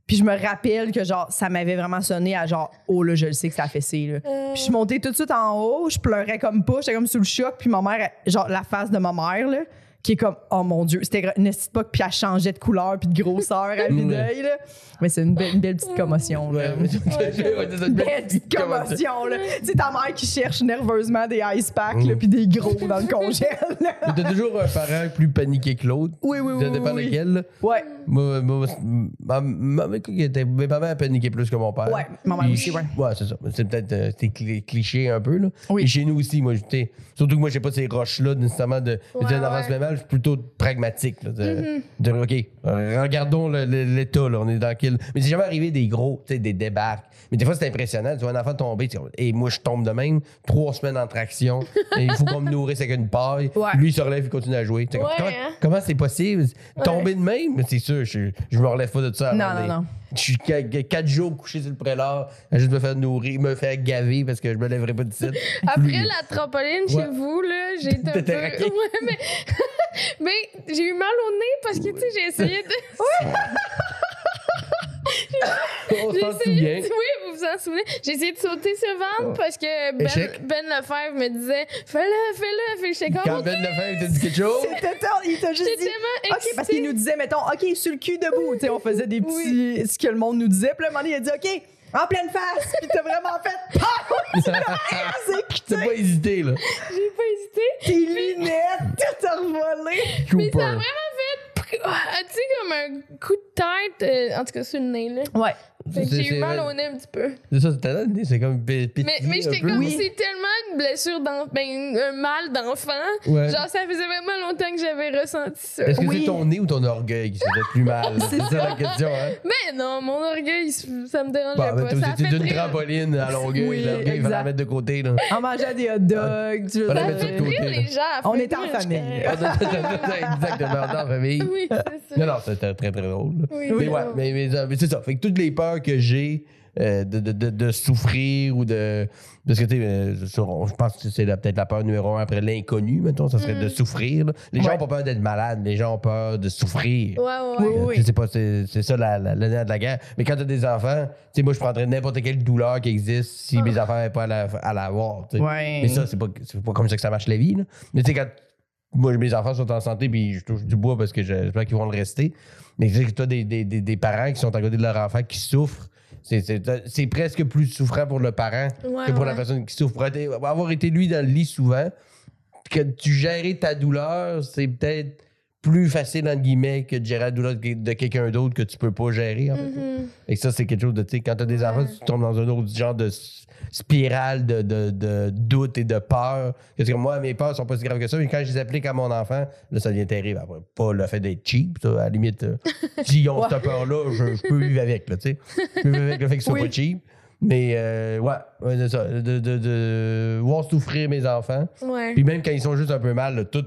Puis je me rappelle que genre ça m'avait vraiment sonné à genre oh là je le sais que ça a fessé là. Euh, Puis je suis montée tout de suite en haut, je pleurais comme pas, j'étais comme sous le choc, puis ma mère genre la face de ma mère là qui est comme oh mon dieu, c'était petite époque puis elle changeait de couleur puis de grosseur à là? Mais c'est une belle, une belle petite commotion là. C'est c'est Une belle petite commotion là. Sais ta mère qui cherche nerveusement des ice packs Mm. là puis des gros dans le congèle. là. T'as toujours un parent plus paniqué que l'autre. Oui oui oui. Ça dépend oui. lequel. là. Ouais. Moi, moi, ma, ma, ma, qui était- mes parents a paniqué plus que mon père. Ouais, ma mère aussi, ouais. Ouais, c'est ça. C'est peut-être euh, c'est cli- cliché un peu. Là. Oui. Et chez nous aussi, moi, j'étais. Surtout que moi, j'ai pas ces roches-là nécessairement de. Ouais, de avance je suis plutôt pragmatique. Là, de, Mm-hmm. de, OK, regardons l'état. On est dans quel. Mais c'est jamais arrivé des gros, tu sais, des débarques. Mais des fois, c'est impressionnant. Tu vois un enfant tomber, et moi, je tombe de même, trois semaines en traction, et il faut qu'on me nourrisse avec une paille. Ouais. Lui, il se relève, il continue à jouer. Ouais, comment hein? comment c'est possible? Tomber de même? Mais C'est sûr, je, je me relève pas de ça. Non, non, non. Je suis qua- quatre jours couché sur le prélat, juste me faire nourrir, me faire gaver parce que je me lèverai pas de site. Après la trampoline chez Ouais. vous, là, j'ai été un peu... Ouais, mais... mais j'ai eu mal au nez parce que, tu sais, j'ai essayé de... On s'en souvient. Oui, vous vous en souvenez. J'ai essayé de sauter sur le ventre parce que ben, Échec. ben Lefebvre me disait « Fais-le, fais-le! » Fait que j'étais comme... Quand Ben Lefebvre t'a dit quelque chose, C'était tard, il t'a juste J'étais dit. tellement OK, parce qu'il nous disait, mettons, OK, sur le cul debout. Tu sais, on faisait des petits. Ce que le monde nous disait. Puis là, un moment donné, il a dit, OK, en pleine face. Puis t'as vraiment fait. Pow! C'est t'as pas hésité, là. J'ai pas hésité. Tes lunettes, tout a revolé. Mais ça a Cooper. vraiment fait... Ah, Tu sais, comme un coup de tête, euh, en tout cas sur le nez, là? Ouais. Fait que C'est- j'ai eu c'est mal au nez un petit peu. C'est ça, c'était là, c'est comme pétillé Mais, mais j'étais comme, Oui. c'est tellement une blessure d'enfant, ben, un mal d'enfant. Ouais. Genre, ça faisait vraiment longtemps que j'avais ressenti ça. Est-ce que Oui. c'est ton nez ou ton orgueil qui se fait plus mal? C'est ça la question, hein? Mais non, mon orgueil, ça me dérangeait Bah, ben, pas. Ça fait une rire. trampoline à longueuil. Oui, L'orgueil, il fallait exact. la mettre de côté, là. En mangeant des hot dogs. tu veux Ça fait rire les gens. On est en famille. je- Exactement, on est en famille. Oui, c'est ça. Non, non, c'était très, très drôle. mais oui. ouais, mais, mais, mais c'est ça. Fait que toutes les peurs que j'ai euh, de, de, de, de souffrir ou de. Parce que, tu sais, euh, je pense que c'est la- peut-être la peur numéro un après l'inconnu, mettons, ça serait de souffrir. là. Les gens n'ont pas peur d'être malades, les gens ont peur de souffrir. Ouais, ouais, Oui, ouais. oui. Euh, tu sais, C'est pas c'est c'est ça la, la, le nerf de la guerre. Mais quand tu as des enfants, tu sais, moi je prendrais n'importe quelle douleur qui existe si mes enfants n'avaient pas à la, à la. Mais ça, c'est pas, c'est pas comme ça que ça marche la vie. Là. Mais tu sais, quand moi, mes enfants sont en santé, puis je touche du bois parce que j'espère qu'ils vont le rester. Mais tu sais, que toi, des, des, des, des parents qui sont à côté de leur enfant qui souffrent, c'est, presque plus souffrant pour le parent Ouais, que pour la personne qui souffre. Avoir été lui dans le lit souvent, que tu gérer ta douleur, c'est peut-être plus facile, entre guillemets, que de gérer la douleur de quelqu'un d'autre que tu peux pas gérer. En fait. Mhm. Et ça, c'est quelque chose de, tu sais, quand t'as des enfants, tu tombes dans un autre genre de spirale de, de, de doute et de peur. Parce que moi, mes peurs sont pas si graves que ça, mais quand je les applique à mon enfant, là, ça devient terrible. Après, pas le fait d'être cheap, ça, à la limite, euh, s'ils ont cette peur-là, je, je peux vivre avec, là, tu sais. Je peux vivre avec le fait qu'ils soient Oui. pas cheap. Mais, euh, ouais, ouais, c'est ça. De, de, de voir souffrir mes enfants. Ouais. Puis même quand ils sont juste un peu mal, là, tout,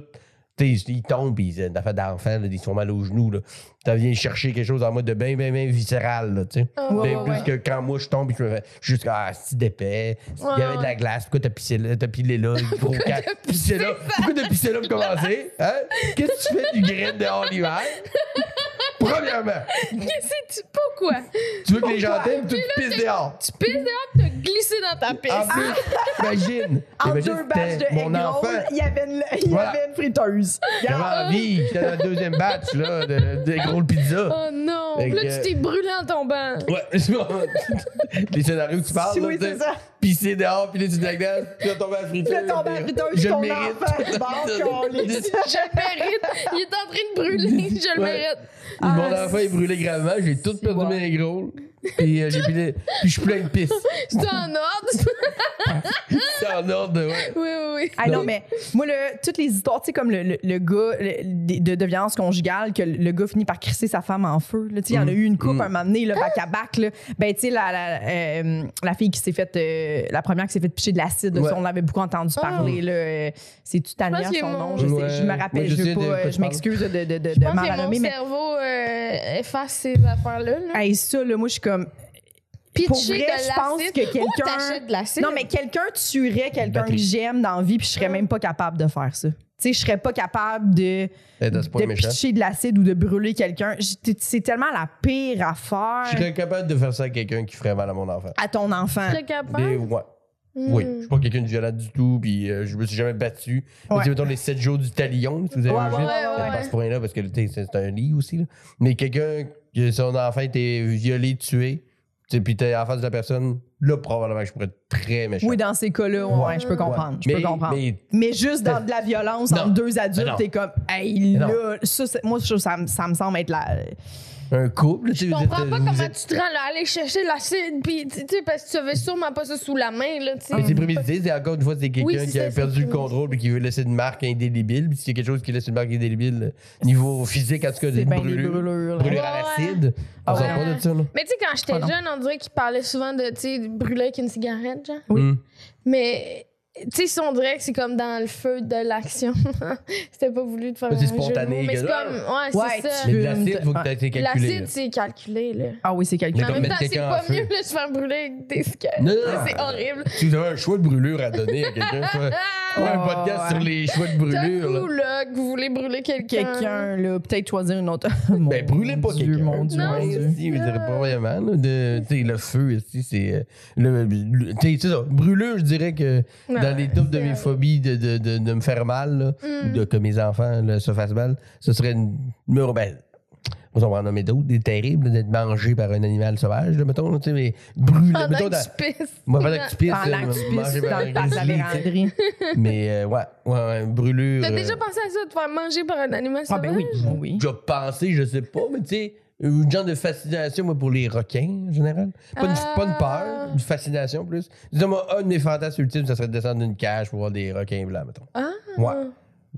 tu sais, ils tombent, puis ils- affaire d'enfant, ils sont mal aux genoux. Là. Ça vient chercher quelque chose en mode de bien, bien, bien viscéral. Là, tu sais. Bien ouais, plus ouais. que quand moi je tombe, je me fais juste ah, si d'épais. Il y avait de la glace, pourquoi t'as pissé là, t'as pilé là, gros cas. Pissé là? Pourquoi t'as pissé là pour commencer? Hein? Qu'est-ce que tu fais du grain dehors l'hiver? Premièrement, Qu'est-ce que tu. Pourquoi? tu veux que les gens t'aiment, toi, tu pisses dehors. Tu pisses dehors, t'as glissé dans ta. En plus, imagine. En deux batchs de mon enfant. il y avait une, il y avait une friteuse. J'avais envie, j'étais dans le deuxième batch là, de, de gros pizza. Oh non! Là, tu t'es brûlé en tombant. Ouais, les scénarios que tu parles, Oui, tu c'est ça. Pisser dehors, puis là, tu te la glace, puis là, tomber à la friteuse. Puis là, tomber à la friteuse, Je ton le mérite. enfant. Bon, câlisse. Je le mérite. Il est en train de brûler. Je le Ouais. mérite. Mon Ah, enfant est brûlé gravement, j'ai tout perdu mes gros. Puis, euh, j'ai puis je suis plein de pisse. C'est en ordre? C'est en ordre, ouais. oui, oui. Ah non, mais moi, le, toutes les histoires, tu sais, comme le, le, le gars le- de, de violence conjugale, que le gars finit par crisser sa femme en feu. là. Tu sais, Il y en a eu une coupe Mm. un moment donné, là, back à back. Là. Ben, tu sais, la, la, euh, la fille qui s'est faite, euh, la première qui s'est fait picher de l'acide, Ouais. on l'avait beaucoup entendu Ah. parler. là. Euh, C'est-tu Tania, son mon- nom? Je, sais, Ouais. je me rappelle, Ouais, je je, pas, euh, je m'excuse de, de, de, de Je pense mal que mon mais cerveau euh, efface ces affaires-là. là. hey, ça, là, moi, je suis comme. Pitcher pour vrai, de je pense que quelqu'un- de? Non, mais quelqu'un tuerait quelqu'un que j'aime dans la vie, puis je serais même pas capable de faire ça. Tu sais, je serais pas capable de, point de méchant. pitcher de l'acide ou de brûler quelqu'un. C'est tellement la pire affaire Je serais capable de faire ça à quelqu'un qui ferait mal à mon enfant. à ton enfant. Très capable? Mais ouais. Hmm. Oui, je suis pas quelqu'un de violent du tout, puis euh, je me suis jamais battu. Mais Ouais. tu mettons les 7 jours du talion, si vous avez Ouais, un ouais, film. ouais, ouais, Pas à ouais. ce point-là, parce que c'est un lit aussi. là. Mais quelqu'un que son enfant était violé, tué, tu sais, puis t'es en face de la personne, là, probablement que je pourrais être très méchant. Oui, dans ces cas-là, ouais, Ouais. je peux comprendre. Je mais, peux comprendre. Mais, mais juste dans de la violence Non. entre deux adultes, t'es comme, hey, là, ça, moi, je- ça, me- ça me semble être la. Un couple, Je comprends pas comment tu te rends là, aller chercher l'acide, puis tu sais, parce que tu avais sûrement pas ça sous la main, là, tu sais. Mais c'est prémédité, c'est encore une fois, c'est quelqu'un Oui, c'est qui a ça, perdu c'est le contrôle et qui veut laisser une marque indélébile. Puis s'il y a quelque chose qui laisse une marque indélébile, euh, niveau physique, en tout cas, bien des brûlures. là. à Ouais, l'acide, on ouais. pas de ça, là. Mais tu sais, quand j'étais Ah non. jeune, on dirait qu'il parlait souvent de, tu sais, brûler avec une cigarette, genre. Oui. Mais, tu sais, si on dirait que c'est comme dans le feu de l'action. C'était pas voulu de faire Mais un c'est jeu spontané, mots, Mais c'est comme, ouais, Ouais, c'est ça. Mais de l'acide, faut que ah. tu aies calculé. L'acide, c'est calculé, là. Ah oui, c'est Mais calculé. En comme même temps, c'est pas en mieux de se faire brûler avec des C'est horrible. Si vous avez un choix de brûlure à donner à quelqu'un, soit un Oh, podcast ouais. sur les choix de brûlure. là. coup, là, que vous voulez brûler quelqu'un. Quelqu'un, là, peut-être choisir une autre. Mon Ben, brûlez pas quelqu'un. Mon Dieu, Non, je dirais pas vraiment. là, de, tu sais, le feu, ici, c'est. euh, tu sais. Brûlure, je dirais que dans les tops de mes phobies de, de, de, de me faire mal, là, Mm. ou de que mes enfants là, se fassent mal, ce serait une. numéro- Ben, on va en nommer d'autres, des terribles, d'être mangé par un animal sauvage, là, mettons, tu sais, mais brûler. Pendant mettons, que dans- tu pisses. Moi, pendant que tu pisses, Pendant que tu manger pisses par dans un le parc de la grizzly, tu sais. véranderie. Mais, euh, ouais, ouais, ouais, brûlure. T'as euh, déjà pensé à ça, de te faire manger par un animal Ah, sauvage? ben oui, oui. J'ai pensé, je sais pas, mais tu sais, une genre de fascination, moi, pour les requins, en général. Pas, une, Ah. pas une peur, une fascination plus. Disons, moi, un de mes fantasmes ultimes, ça serait de descendre d'une cage pour voir des requins blancs, mettons. Ah. Ouais.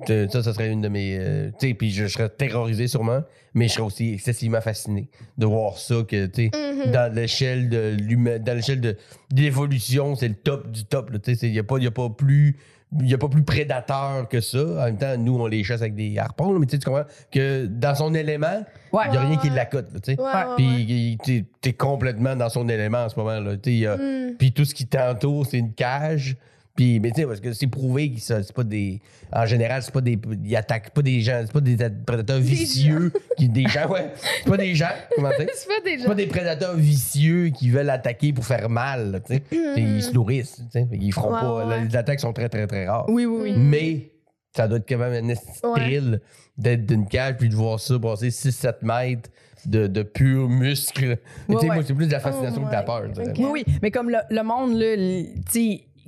Tu- Ça, ça serait une de mes. euh, tu sais, puis je serais terrorisé sûrement, mais je serais aussi excessivement fasciné de voir ça, que, tu sais, Mhm. dans l'échelle de l'humain, dans l'échelle de, l'évolution, c'est le top du top. là, Tu sais, il n'y a, pas- y a pas plus. Il a pas plus prédateur que ça. En même temps, nous, on les chasse avec des harpons, là, mais tu sais, tu comprends que dans son élément, Ouais. il n'y a rien qui l'accote. tu Puis t'es t'es complètement dans son élément en ce moment. Là. Tu sais, il y a- Mm. Puis tout ce qui t'entoure, c'est une cage. Puis, mais tu sais, parce que c'est prouvé que ça, c'est pas des. En général, c'est pas des. Ils attaquent pas des gens, c'est pas des prédateurs vicieux. qui, des gens, ouais. C'est pas des gens, comment dire? C'est pas des C'est pas gens. des prédateurs vicieux qui veulent attaquer pour faire mal. tu sais. Ils se nourrissent. tu sais. Ils feront Ouais, pas. ouais. Les attaques sont très, très, très rares. Oui, oui, oui. Mais ça doit être quand même un de Ouais. thrill d'être d'une cage puis de voir ça passer 6-7 mètres de, de pur muscle. Mais tu sais, ouais. Moi, c'est plus de la fascination Oh que de la peur. Oui, oui. Mais comme le, le monde, là,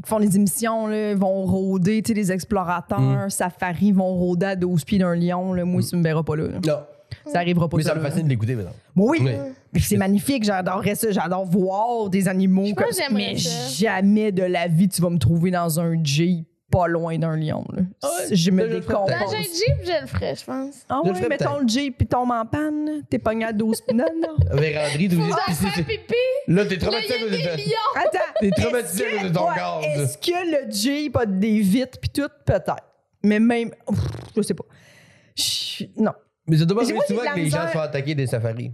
ils font des émissions, là, ils vont rôder, tu sais, les explorateurs, Mm. safari, vont rôder à 12 pieds d'un lion. Là. Moi, ça me verra pas là. là. Non, Ça arrivera pas mais ça là, me fascine de l'écouter maintenant. Moi, oui. Oui. Puis C'est magnifique, j'adorerais ça. J'adore voir des animaux. Comme que j'aimerais mais ça. jamais de la vie, tu vas me trouver dans un Jeep pas loin d'un lion. Là. Ah ouais, je me ferais Dans décompose. un Jeep, je le ferais, je pense. Ah Je ferais mettons le Jeep puis tombe en panne, t'es pogné à 12 Non, non. Vérandrie, tu Faut dis. en faire pipi. Là, t'es traumatisé de des. Attends. T'es traumatisé de ton gaz. Est-ce que le Jeep a des vitres puis tout? Peut-être. Mais même. Je sais pas. Je- Non. Mais ça doit pas arriver souvent que les gens font attaquer des safaris.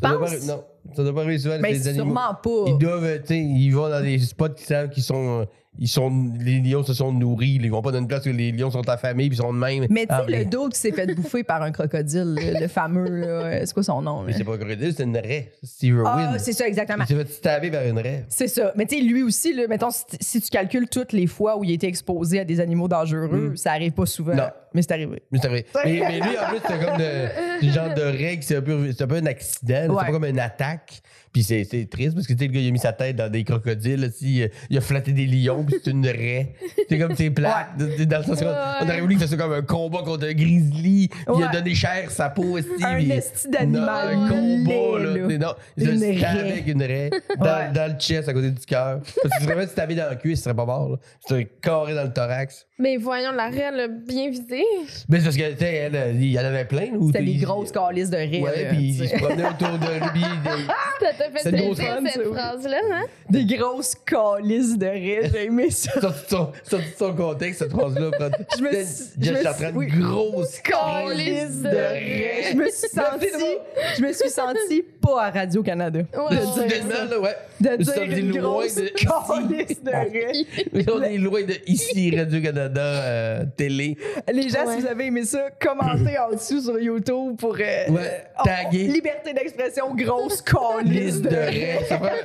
Ça doit pas penses? arri- Non, ça doit pas arriver souvent Mais les animaux. sûrement pas. Ils doivent, tu sais, ils vont dans des spots qui savent qu'ils sont, euh, ils sont, les lions se sont nourris. Ils vont pas dans une place où les lions sont affamés puis ils sont de même. Mais tu Ah, sais, le mais- dos qui s'est fait bouffer par un crocodile, le, le fameux, c'est quoi son nom? Mais c'est pas un crocodile, c'est une raie. Steve Ah, c'est ça, exactement. Il s'est fait stabber par une raie. C'est ça. Mais tu sais, lui aussi, là, mettons, si, si tu calcules toutes les fois où il a été exposé à des animaux dangereux, Mm. ça arrive pas souvent. Non. Mais c'est arrivé. Mais c'est vrai. Mais, mais lui, en plus, c'était comme de, genre de règle, c'est un, peu- c'est un peu un accident. Ouais. c'est pas comme une attaque. Puis c'est c'est triste parce que tu sais, le gars, il a mis sa tête dans des crocodiles, là, euh, il a flatté des lions, puis c'est une raie. C'est comme c'est plate. C'est Dans le sens qu'on on aurait voulu qu'il fasse ça comme un combat contre un grizzly, puis il a Ouais. donné chair sa peau aussi. Un puis- esti d'animal Non, Un combat, là. là. Mais Non, il Une avec une raie dans, Ouais. dans le chest à côté du cœur. Parce que vraiment, si t'avais dans le cuisse, il serait pas mort. là. C'est carré dans le thorax. Mais voyons, la raie, elle a bien visé. Mais c'est parce que, tu sais, elle, il y en avait plein. C'était les grosses calices de rire. Ouais, puis tu il sais. se promenait autour de lui. il- Ça t'a fait plaisir, cette phrase-là, hein? Des grosses calices de rire. J'ai aimé ça. Sorti de son, contexte, cette phrase-là. Je me suis- je Just en train de suis- oui. grosse Calice de rire. Je me suis sentie, je me suis sentie pas à Radio-Canada. Ouais, là, ouais. De dire une grosse calice de rire. On est loin de ici, Radio-Canada, euh, télé. Les gens, Ouais. si vous avez aimé ça, commentez en dessous sur YouTube pour euh, Ouais, oh, taguer. liberté d'expression, grosse calice de raies. Ça ferait,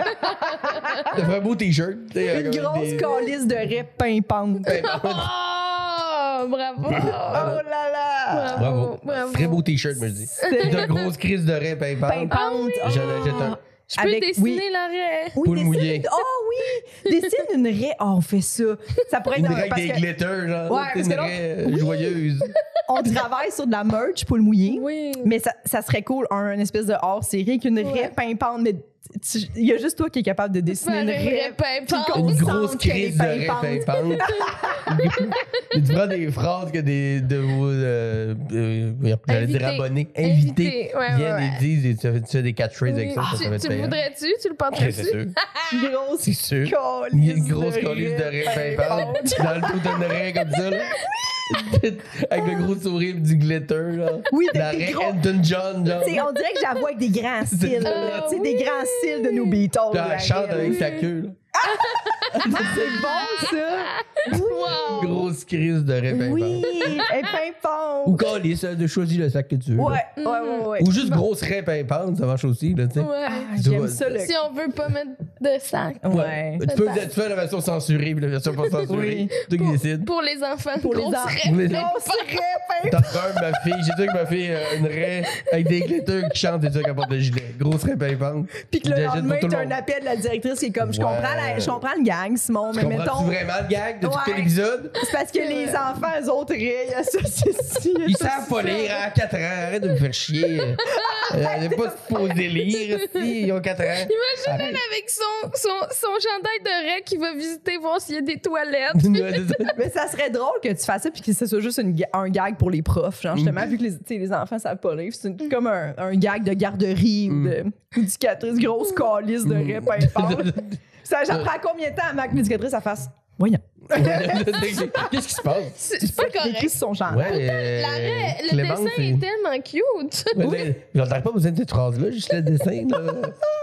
un beau t-shirt. Une grosse des- calice de rire pimpante. Oh, bravo! Oh là là! Bravo. bravo. Très beau t-shirt, me dis. De grosses crises de raies pimpante. Pimpante. J'en achète un. Je peux Avec- dessiner oui. la raie. Oui, Poule dessine- mouillée. Oh oui! Dessine une raie. Oh, on fait ça. Ça pourrait Une être un- raie avec parce des que glitters, genre. Ouais, une raie euh, joyeuse. on travaille sur de la merch pour le mouiller. Oui. Mais ça, ça serait cool, un, une espèce de hors-série avec une Ouais. raie pimpante. Mais il y a juste toi qui est capable de dessiner une raie. Une grosse crise de raie pimpante. tu prends des phrases que des, de vos, euh, euh, j'allais dire Invités. abonnés, Invités, ouais, viennent ouais, et disent, et tu fais, tu fais des catchphrases avec Oui. ça, ça, tu, ça va être tu le payant. voudrais-tu? Tu le Ouais, porterais-tu? C'est sûr, Grosse c'est sûr. Une grosse colisse de raie pimpante dans le dos d'une raie comme ça, là. Avec le gros sourire du glitter, là. Oui, des- La des gros- Elton John, genre. Tu sais, on dirait que j'avoue avec des grands cils. là. Ah, Tu sais, Des grands cils de nos Beatles. La elle chante avec là. sa queue, là. C'est bon, ça? Wow! Grosse crise de pimpante. Oui, elle est Ou pimpante. calice, hein, de choisir le sac que tu veux. Ouais, ouais, ouais, ouais. Ou juste grosse raie pimpante, ça marche aussi, là, tu sais. Ouais. Ah, Tu J'aime ça, le. Si on veut pas mettre de sac. Ouais. Tu peux Peut-être. tu fais la version censurée puis la version pas censurée. Oui. Toi qui Pour, décides. pour les enfants. Pour les enfants. les- Grosse raie pimpante. un, ma fille. J'ai dit que ma fille euh, une raie avec des glitters qui chantent et ça qui apporte de gilet. Grosse raie pimpante. Puis que le lendemain, tout t'as un appel de la directrice qui est comme Je comprends la- je comprends le gang, Simon, mais Comprends-tu mettons. vraiment le gag de tout Ouais. l'épisode? C'est parce que les enfants, eux autres, rient. Ça, c'est si. Ils savent pas lire à 4 ans. Arrête de me faire chier. Euh, Elle n'est pas supposée lire. Si, ils ont 4 ans. Imagine Arrête. elle avec son, son, son chandail de raie qui va visiter voir s'il y a des toilettes. Mais ça serait drôle que tu fasses ça puis que ce soit juste une un gag pour les profs. Genre, justement, vu que les, tu les enfants savent pas lire. C'est comme un, un gag de garderie ou de ou d'éducatrice, grosse calice de raie pimpante. Ça, j'apprends combien de temps avant que l'éducatrice ça fasse? Voyons. Qu'est-ce qui se passe? C'est c'est pas Écrit correct. sur son chandail. Ouais, euh, La raie, le Clémence, dessin c'est- est tellement cute. Là, J'entends pas besoin de cette phrase-là, juste le dessin. là.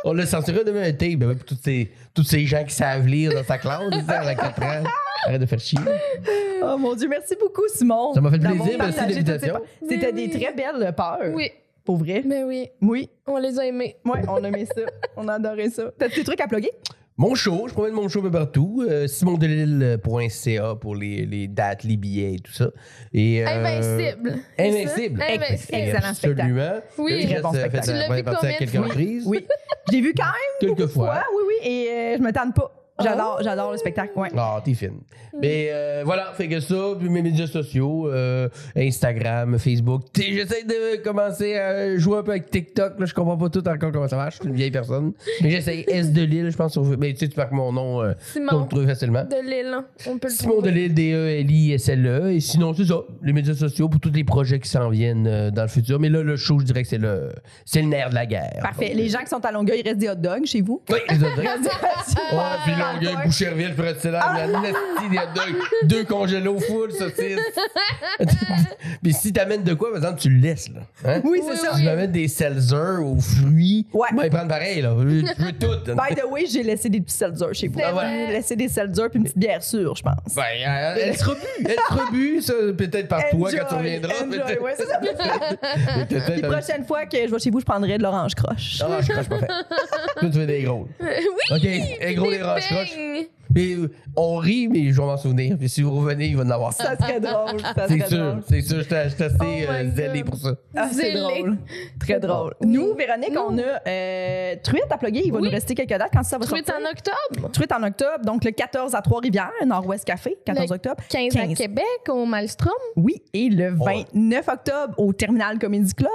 On l'a censuré demain un tape. Ben oui, pour tous ces, tous ces gens qui savent lire dans sa classe, à 4 ans. Arrête de faire chier. Oh mon Dieu, merci beaucoup, Simon. Ça m'a fait plaisir, merci de l'invitation. C'était des oui. très belles peurs. Oui, Pour vrai. mais oui, Oui. on les a aimés. Ouais, on aimait ça. On adorait ça. T'as des trucs à plugger? Mon show, je promène mon show un peu partout. Euh, simondelille.ca pour les, les dates, les billets et tout ça. Et, euh, Invincible. Invincible. Excellent spectacle. Absolument. Oui. Très bon spectacle. Tu l'as vu à combien? de quelques reprises. Oui. Je l'ai vu quand même Quelques fois. fois, oui, oui, et euh, je me tente pas. J'adore, j'adore le spectacle, ouais. Ah, t'es fine. Mais euh, voilà, fait que ça, puis mes médias sociaux, euh, Instagram, Facebook. T'sais, J'essaie de commencer à jouer un peu avec TikTok. Là, je comprends pas tout encore comment ça marche. Je suis une vieille personne. Mais j'essaie S de Lille, je pense. sur- Mais tu sais, tu marques mon nom, euh, Simon le trouves facilement. de Lille. hein. On peut le Simon trouver. Delille, D-E-L-I-S-L-E. Et sinon, c'est ça, les médias sociaux pour tous les projets qui s'en viennent euh, dans le futur. Mais là, le show, je dirais que c'est le, c'est le nerf de la guerre. Parfait. Les gens qui sont à Longueuil, il reste des hot dogs chez vous? Oui, les hot dogs. ouais, Ouais, puis Longueuil, Boucherville, Fred-Célard, il y a des dogs. Deux congélos full, saucisses. puis si t'amènes de quoi, par exemple, tu le laisses, là. Hein? Oui, Oui, c'est ça. Si tu m'amènes des seltzers aux fruits, Ouais. ben, ils prennent pareil, là. Je je veux tout. By the way, j'ai laissé des petits seltzers chez vous. C'est J'ai laissé des seltzers puis une petite bière sûre, je pense. Ben, euh, elle sera bu. Elle sera bu, ça, peut-être par toi quand tu reviendras. enjoy, ouais, c'est ça. Puis un- prochaine fois que je vais chez vous, je prendrai de l'orange croche. Ah, je croche pas fait. Toi, tu veux des gros. oui! OK, des gros, des roches Because euh, on rit, mais je vais m'en souvenir. Puis si vous revenez, il va en avoir ça. Ça serait drôle. Ça C'est sûr, drôle. c'est sûr. J'étais j'étais assez Oh euh, zélé pour ça. Ah, c'est Zélé. drôle. Très drôle. Oui. Nous, Véronique, Nous. on a euh, Truite à plugger. Il va Oui. nous rester quelques dates quand ça va Truite sortir. en octobre. Truite en octobre, donc le 14 à Trois-Rivières, Nord-Ouest Café, 14 Le octobre. 15, 15. à Québec, au Maelstrom. Oui, et le Ouais. 29 octobre au Terminal Comedy Club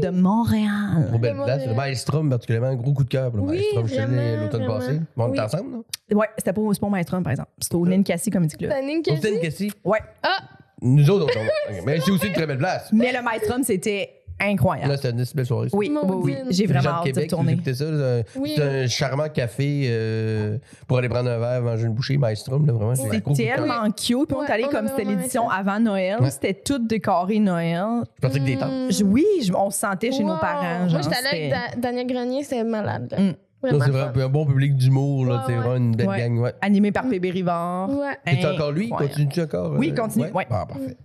de Montréal. Trop belle place. Le Maelstrom, particulièrement, un gros coup de cœur pour le Oui, Maelstrom. Je suis l'automne passé. On Oui. est ensemble, non? Ouais, c'était pas, c'est pas au Maestron, par exemple. C'était au Ninkasi Comedy Club. S'était une question. Ouais. Ah, Nous autres, on Ok, Mais c'est aussi une très belle place. Mais le Maestrom, c'était incroyable. Là, c'était une belle soirée. ça. Oui, oui, oui. Maudine. J'ai Les vraiment de hâte de Québec, si vous écoutez ça, là, c'est un- Oui. c'est un charmant café euh, pour aller prendre un verre, manger une bouchée, Maelstrom, là, vraiment. c'est C'est cœur. tellement cute. Puis on est Ouais, allé on comme avait c'était vraiment l'édition avant Noël. Ouais. C'était tout décoré Noël. Je pensais que des tentes. Mm. Je- oui, je- on se sentait chez nos Wow. parents. Moi, genre, j'étais allée c'était- avec Da- Daniel Grenier, c'était malade. là. Mm. Vraiment c'est vraiment un bon public d'humour, là. Ouais, C'est ouais. vraiment une belle Ouais. gang, ouais. Animé par PB Rivard. Ouais. C'est encore lui? Continue-tu encore? Oui, euh, il continue, ouais? Ah, parfait.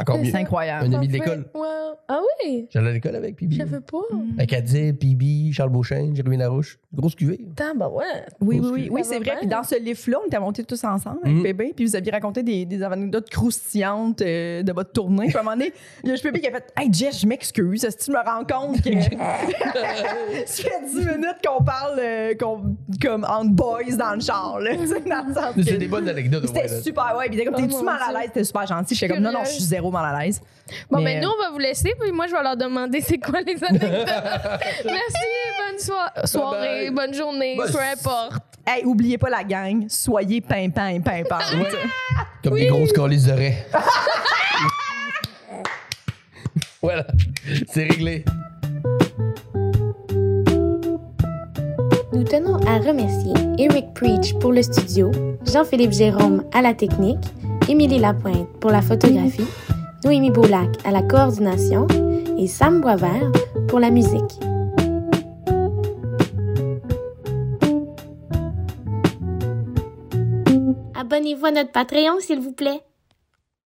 Encore mieux. C'est incroyable. Un ami de l'école. Ouais. Ah oui? J'allais à l'école avec Pibi. Je savais pas. Avec Adil, Pibi, Charles Beauchesne, Jérémy Larouche. Grosse cuvée. Attends, bah ouais. Oui, oui, Grosse oui, cuvée. oui Ça c'est vrai. Puis dans ce livre-là, on était montés tous ensemble avec Mhm. bébé, puis vous aviez raconté des, des anecdotes croustillantes euh, de votre tournée. Puis à un moment donné, il y a bébé qui a fait Hey Jess, je m'excuse, est-ce que tu me rends compte que. Ça fait 10 minutes qu'on parle euh, qu'on- comme en boys dans le char, là. Tu sais, dans le sens que- C'est des bonnes anecdotes. C'était super, ouais. Puis comme, Oh t'es-tu mal à l'aise? T'es super gentil. J'étais comme, non, non, je suis zéro mal à l'aise. Bon, Mais, ben nous, on va vous laisser, puis moi, je vais leur demander c'est quoi les anecdotes. Merci, bonne soi- soirée, Bye. bonne journée, Bye. peu importe. Hey, oubliez pas la gang. Soyez pimpant et pimpante. Comme des grosses calices d'oreilles. voilà. C'est réglé. Nous tenons à remercier Eric Preach pour le studio, Jean-Philippe Jérôme à la technique, Émilie Lapointe pour la photographie, Noémie Boulac à la coordination et Sam Boisvert pour la musique. Abonnez-vous à notre Patreon, s'il vous plaît.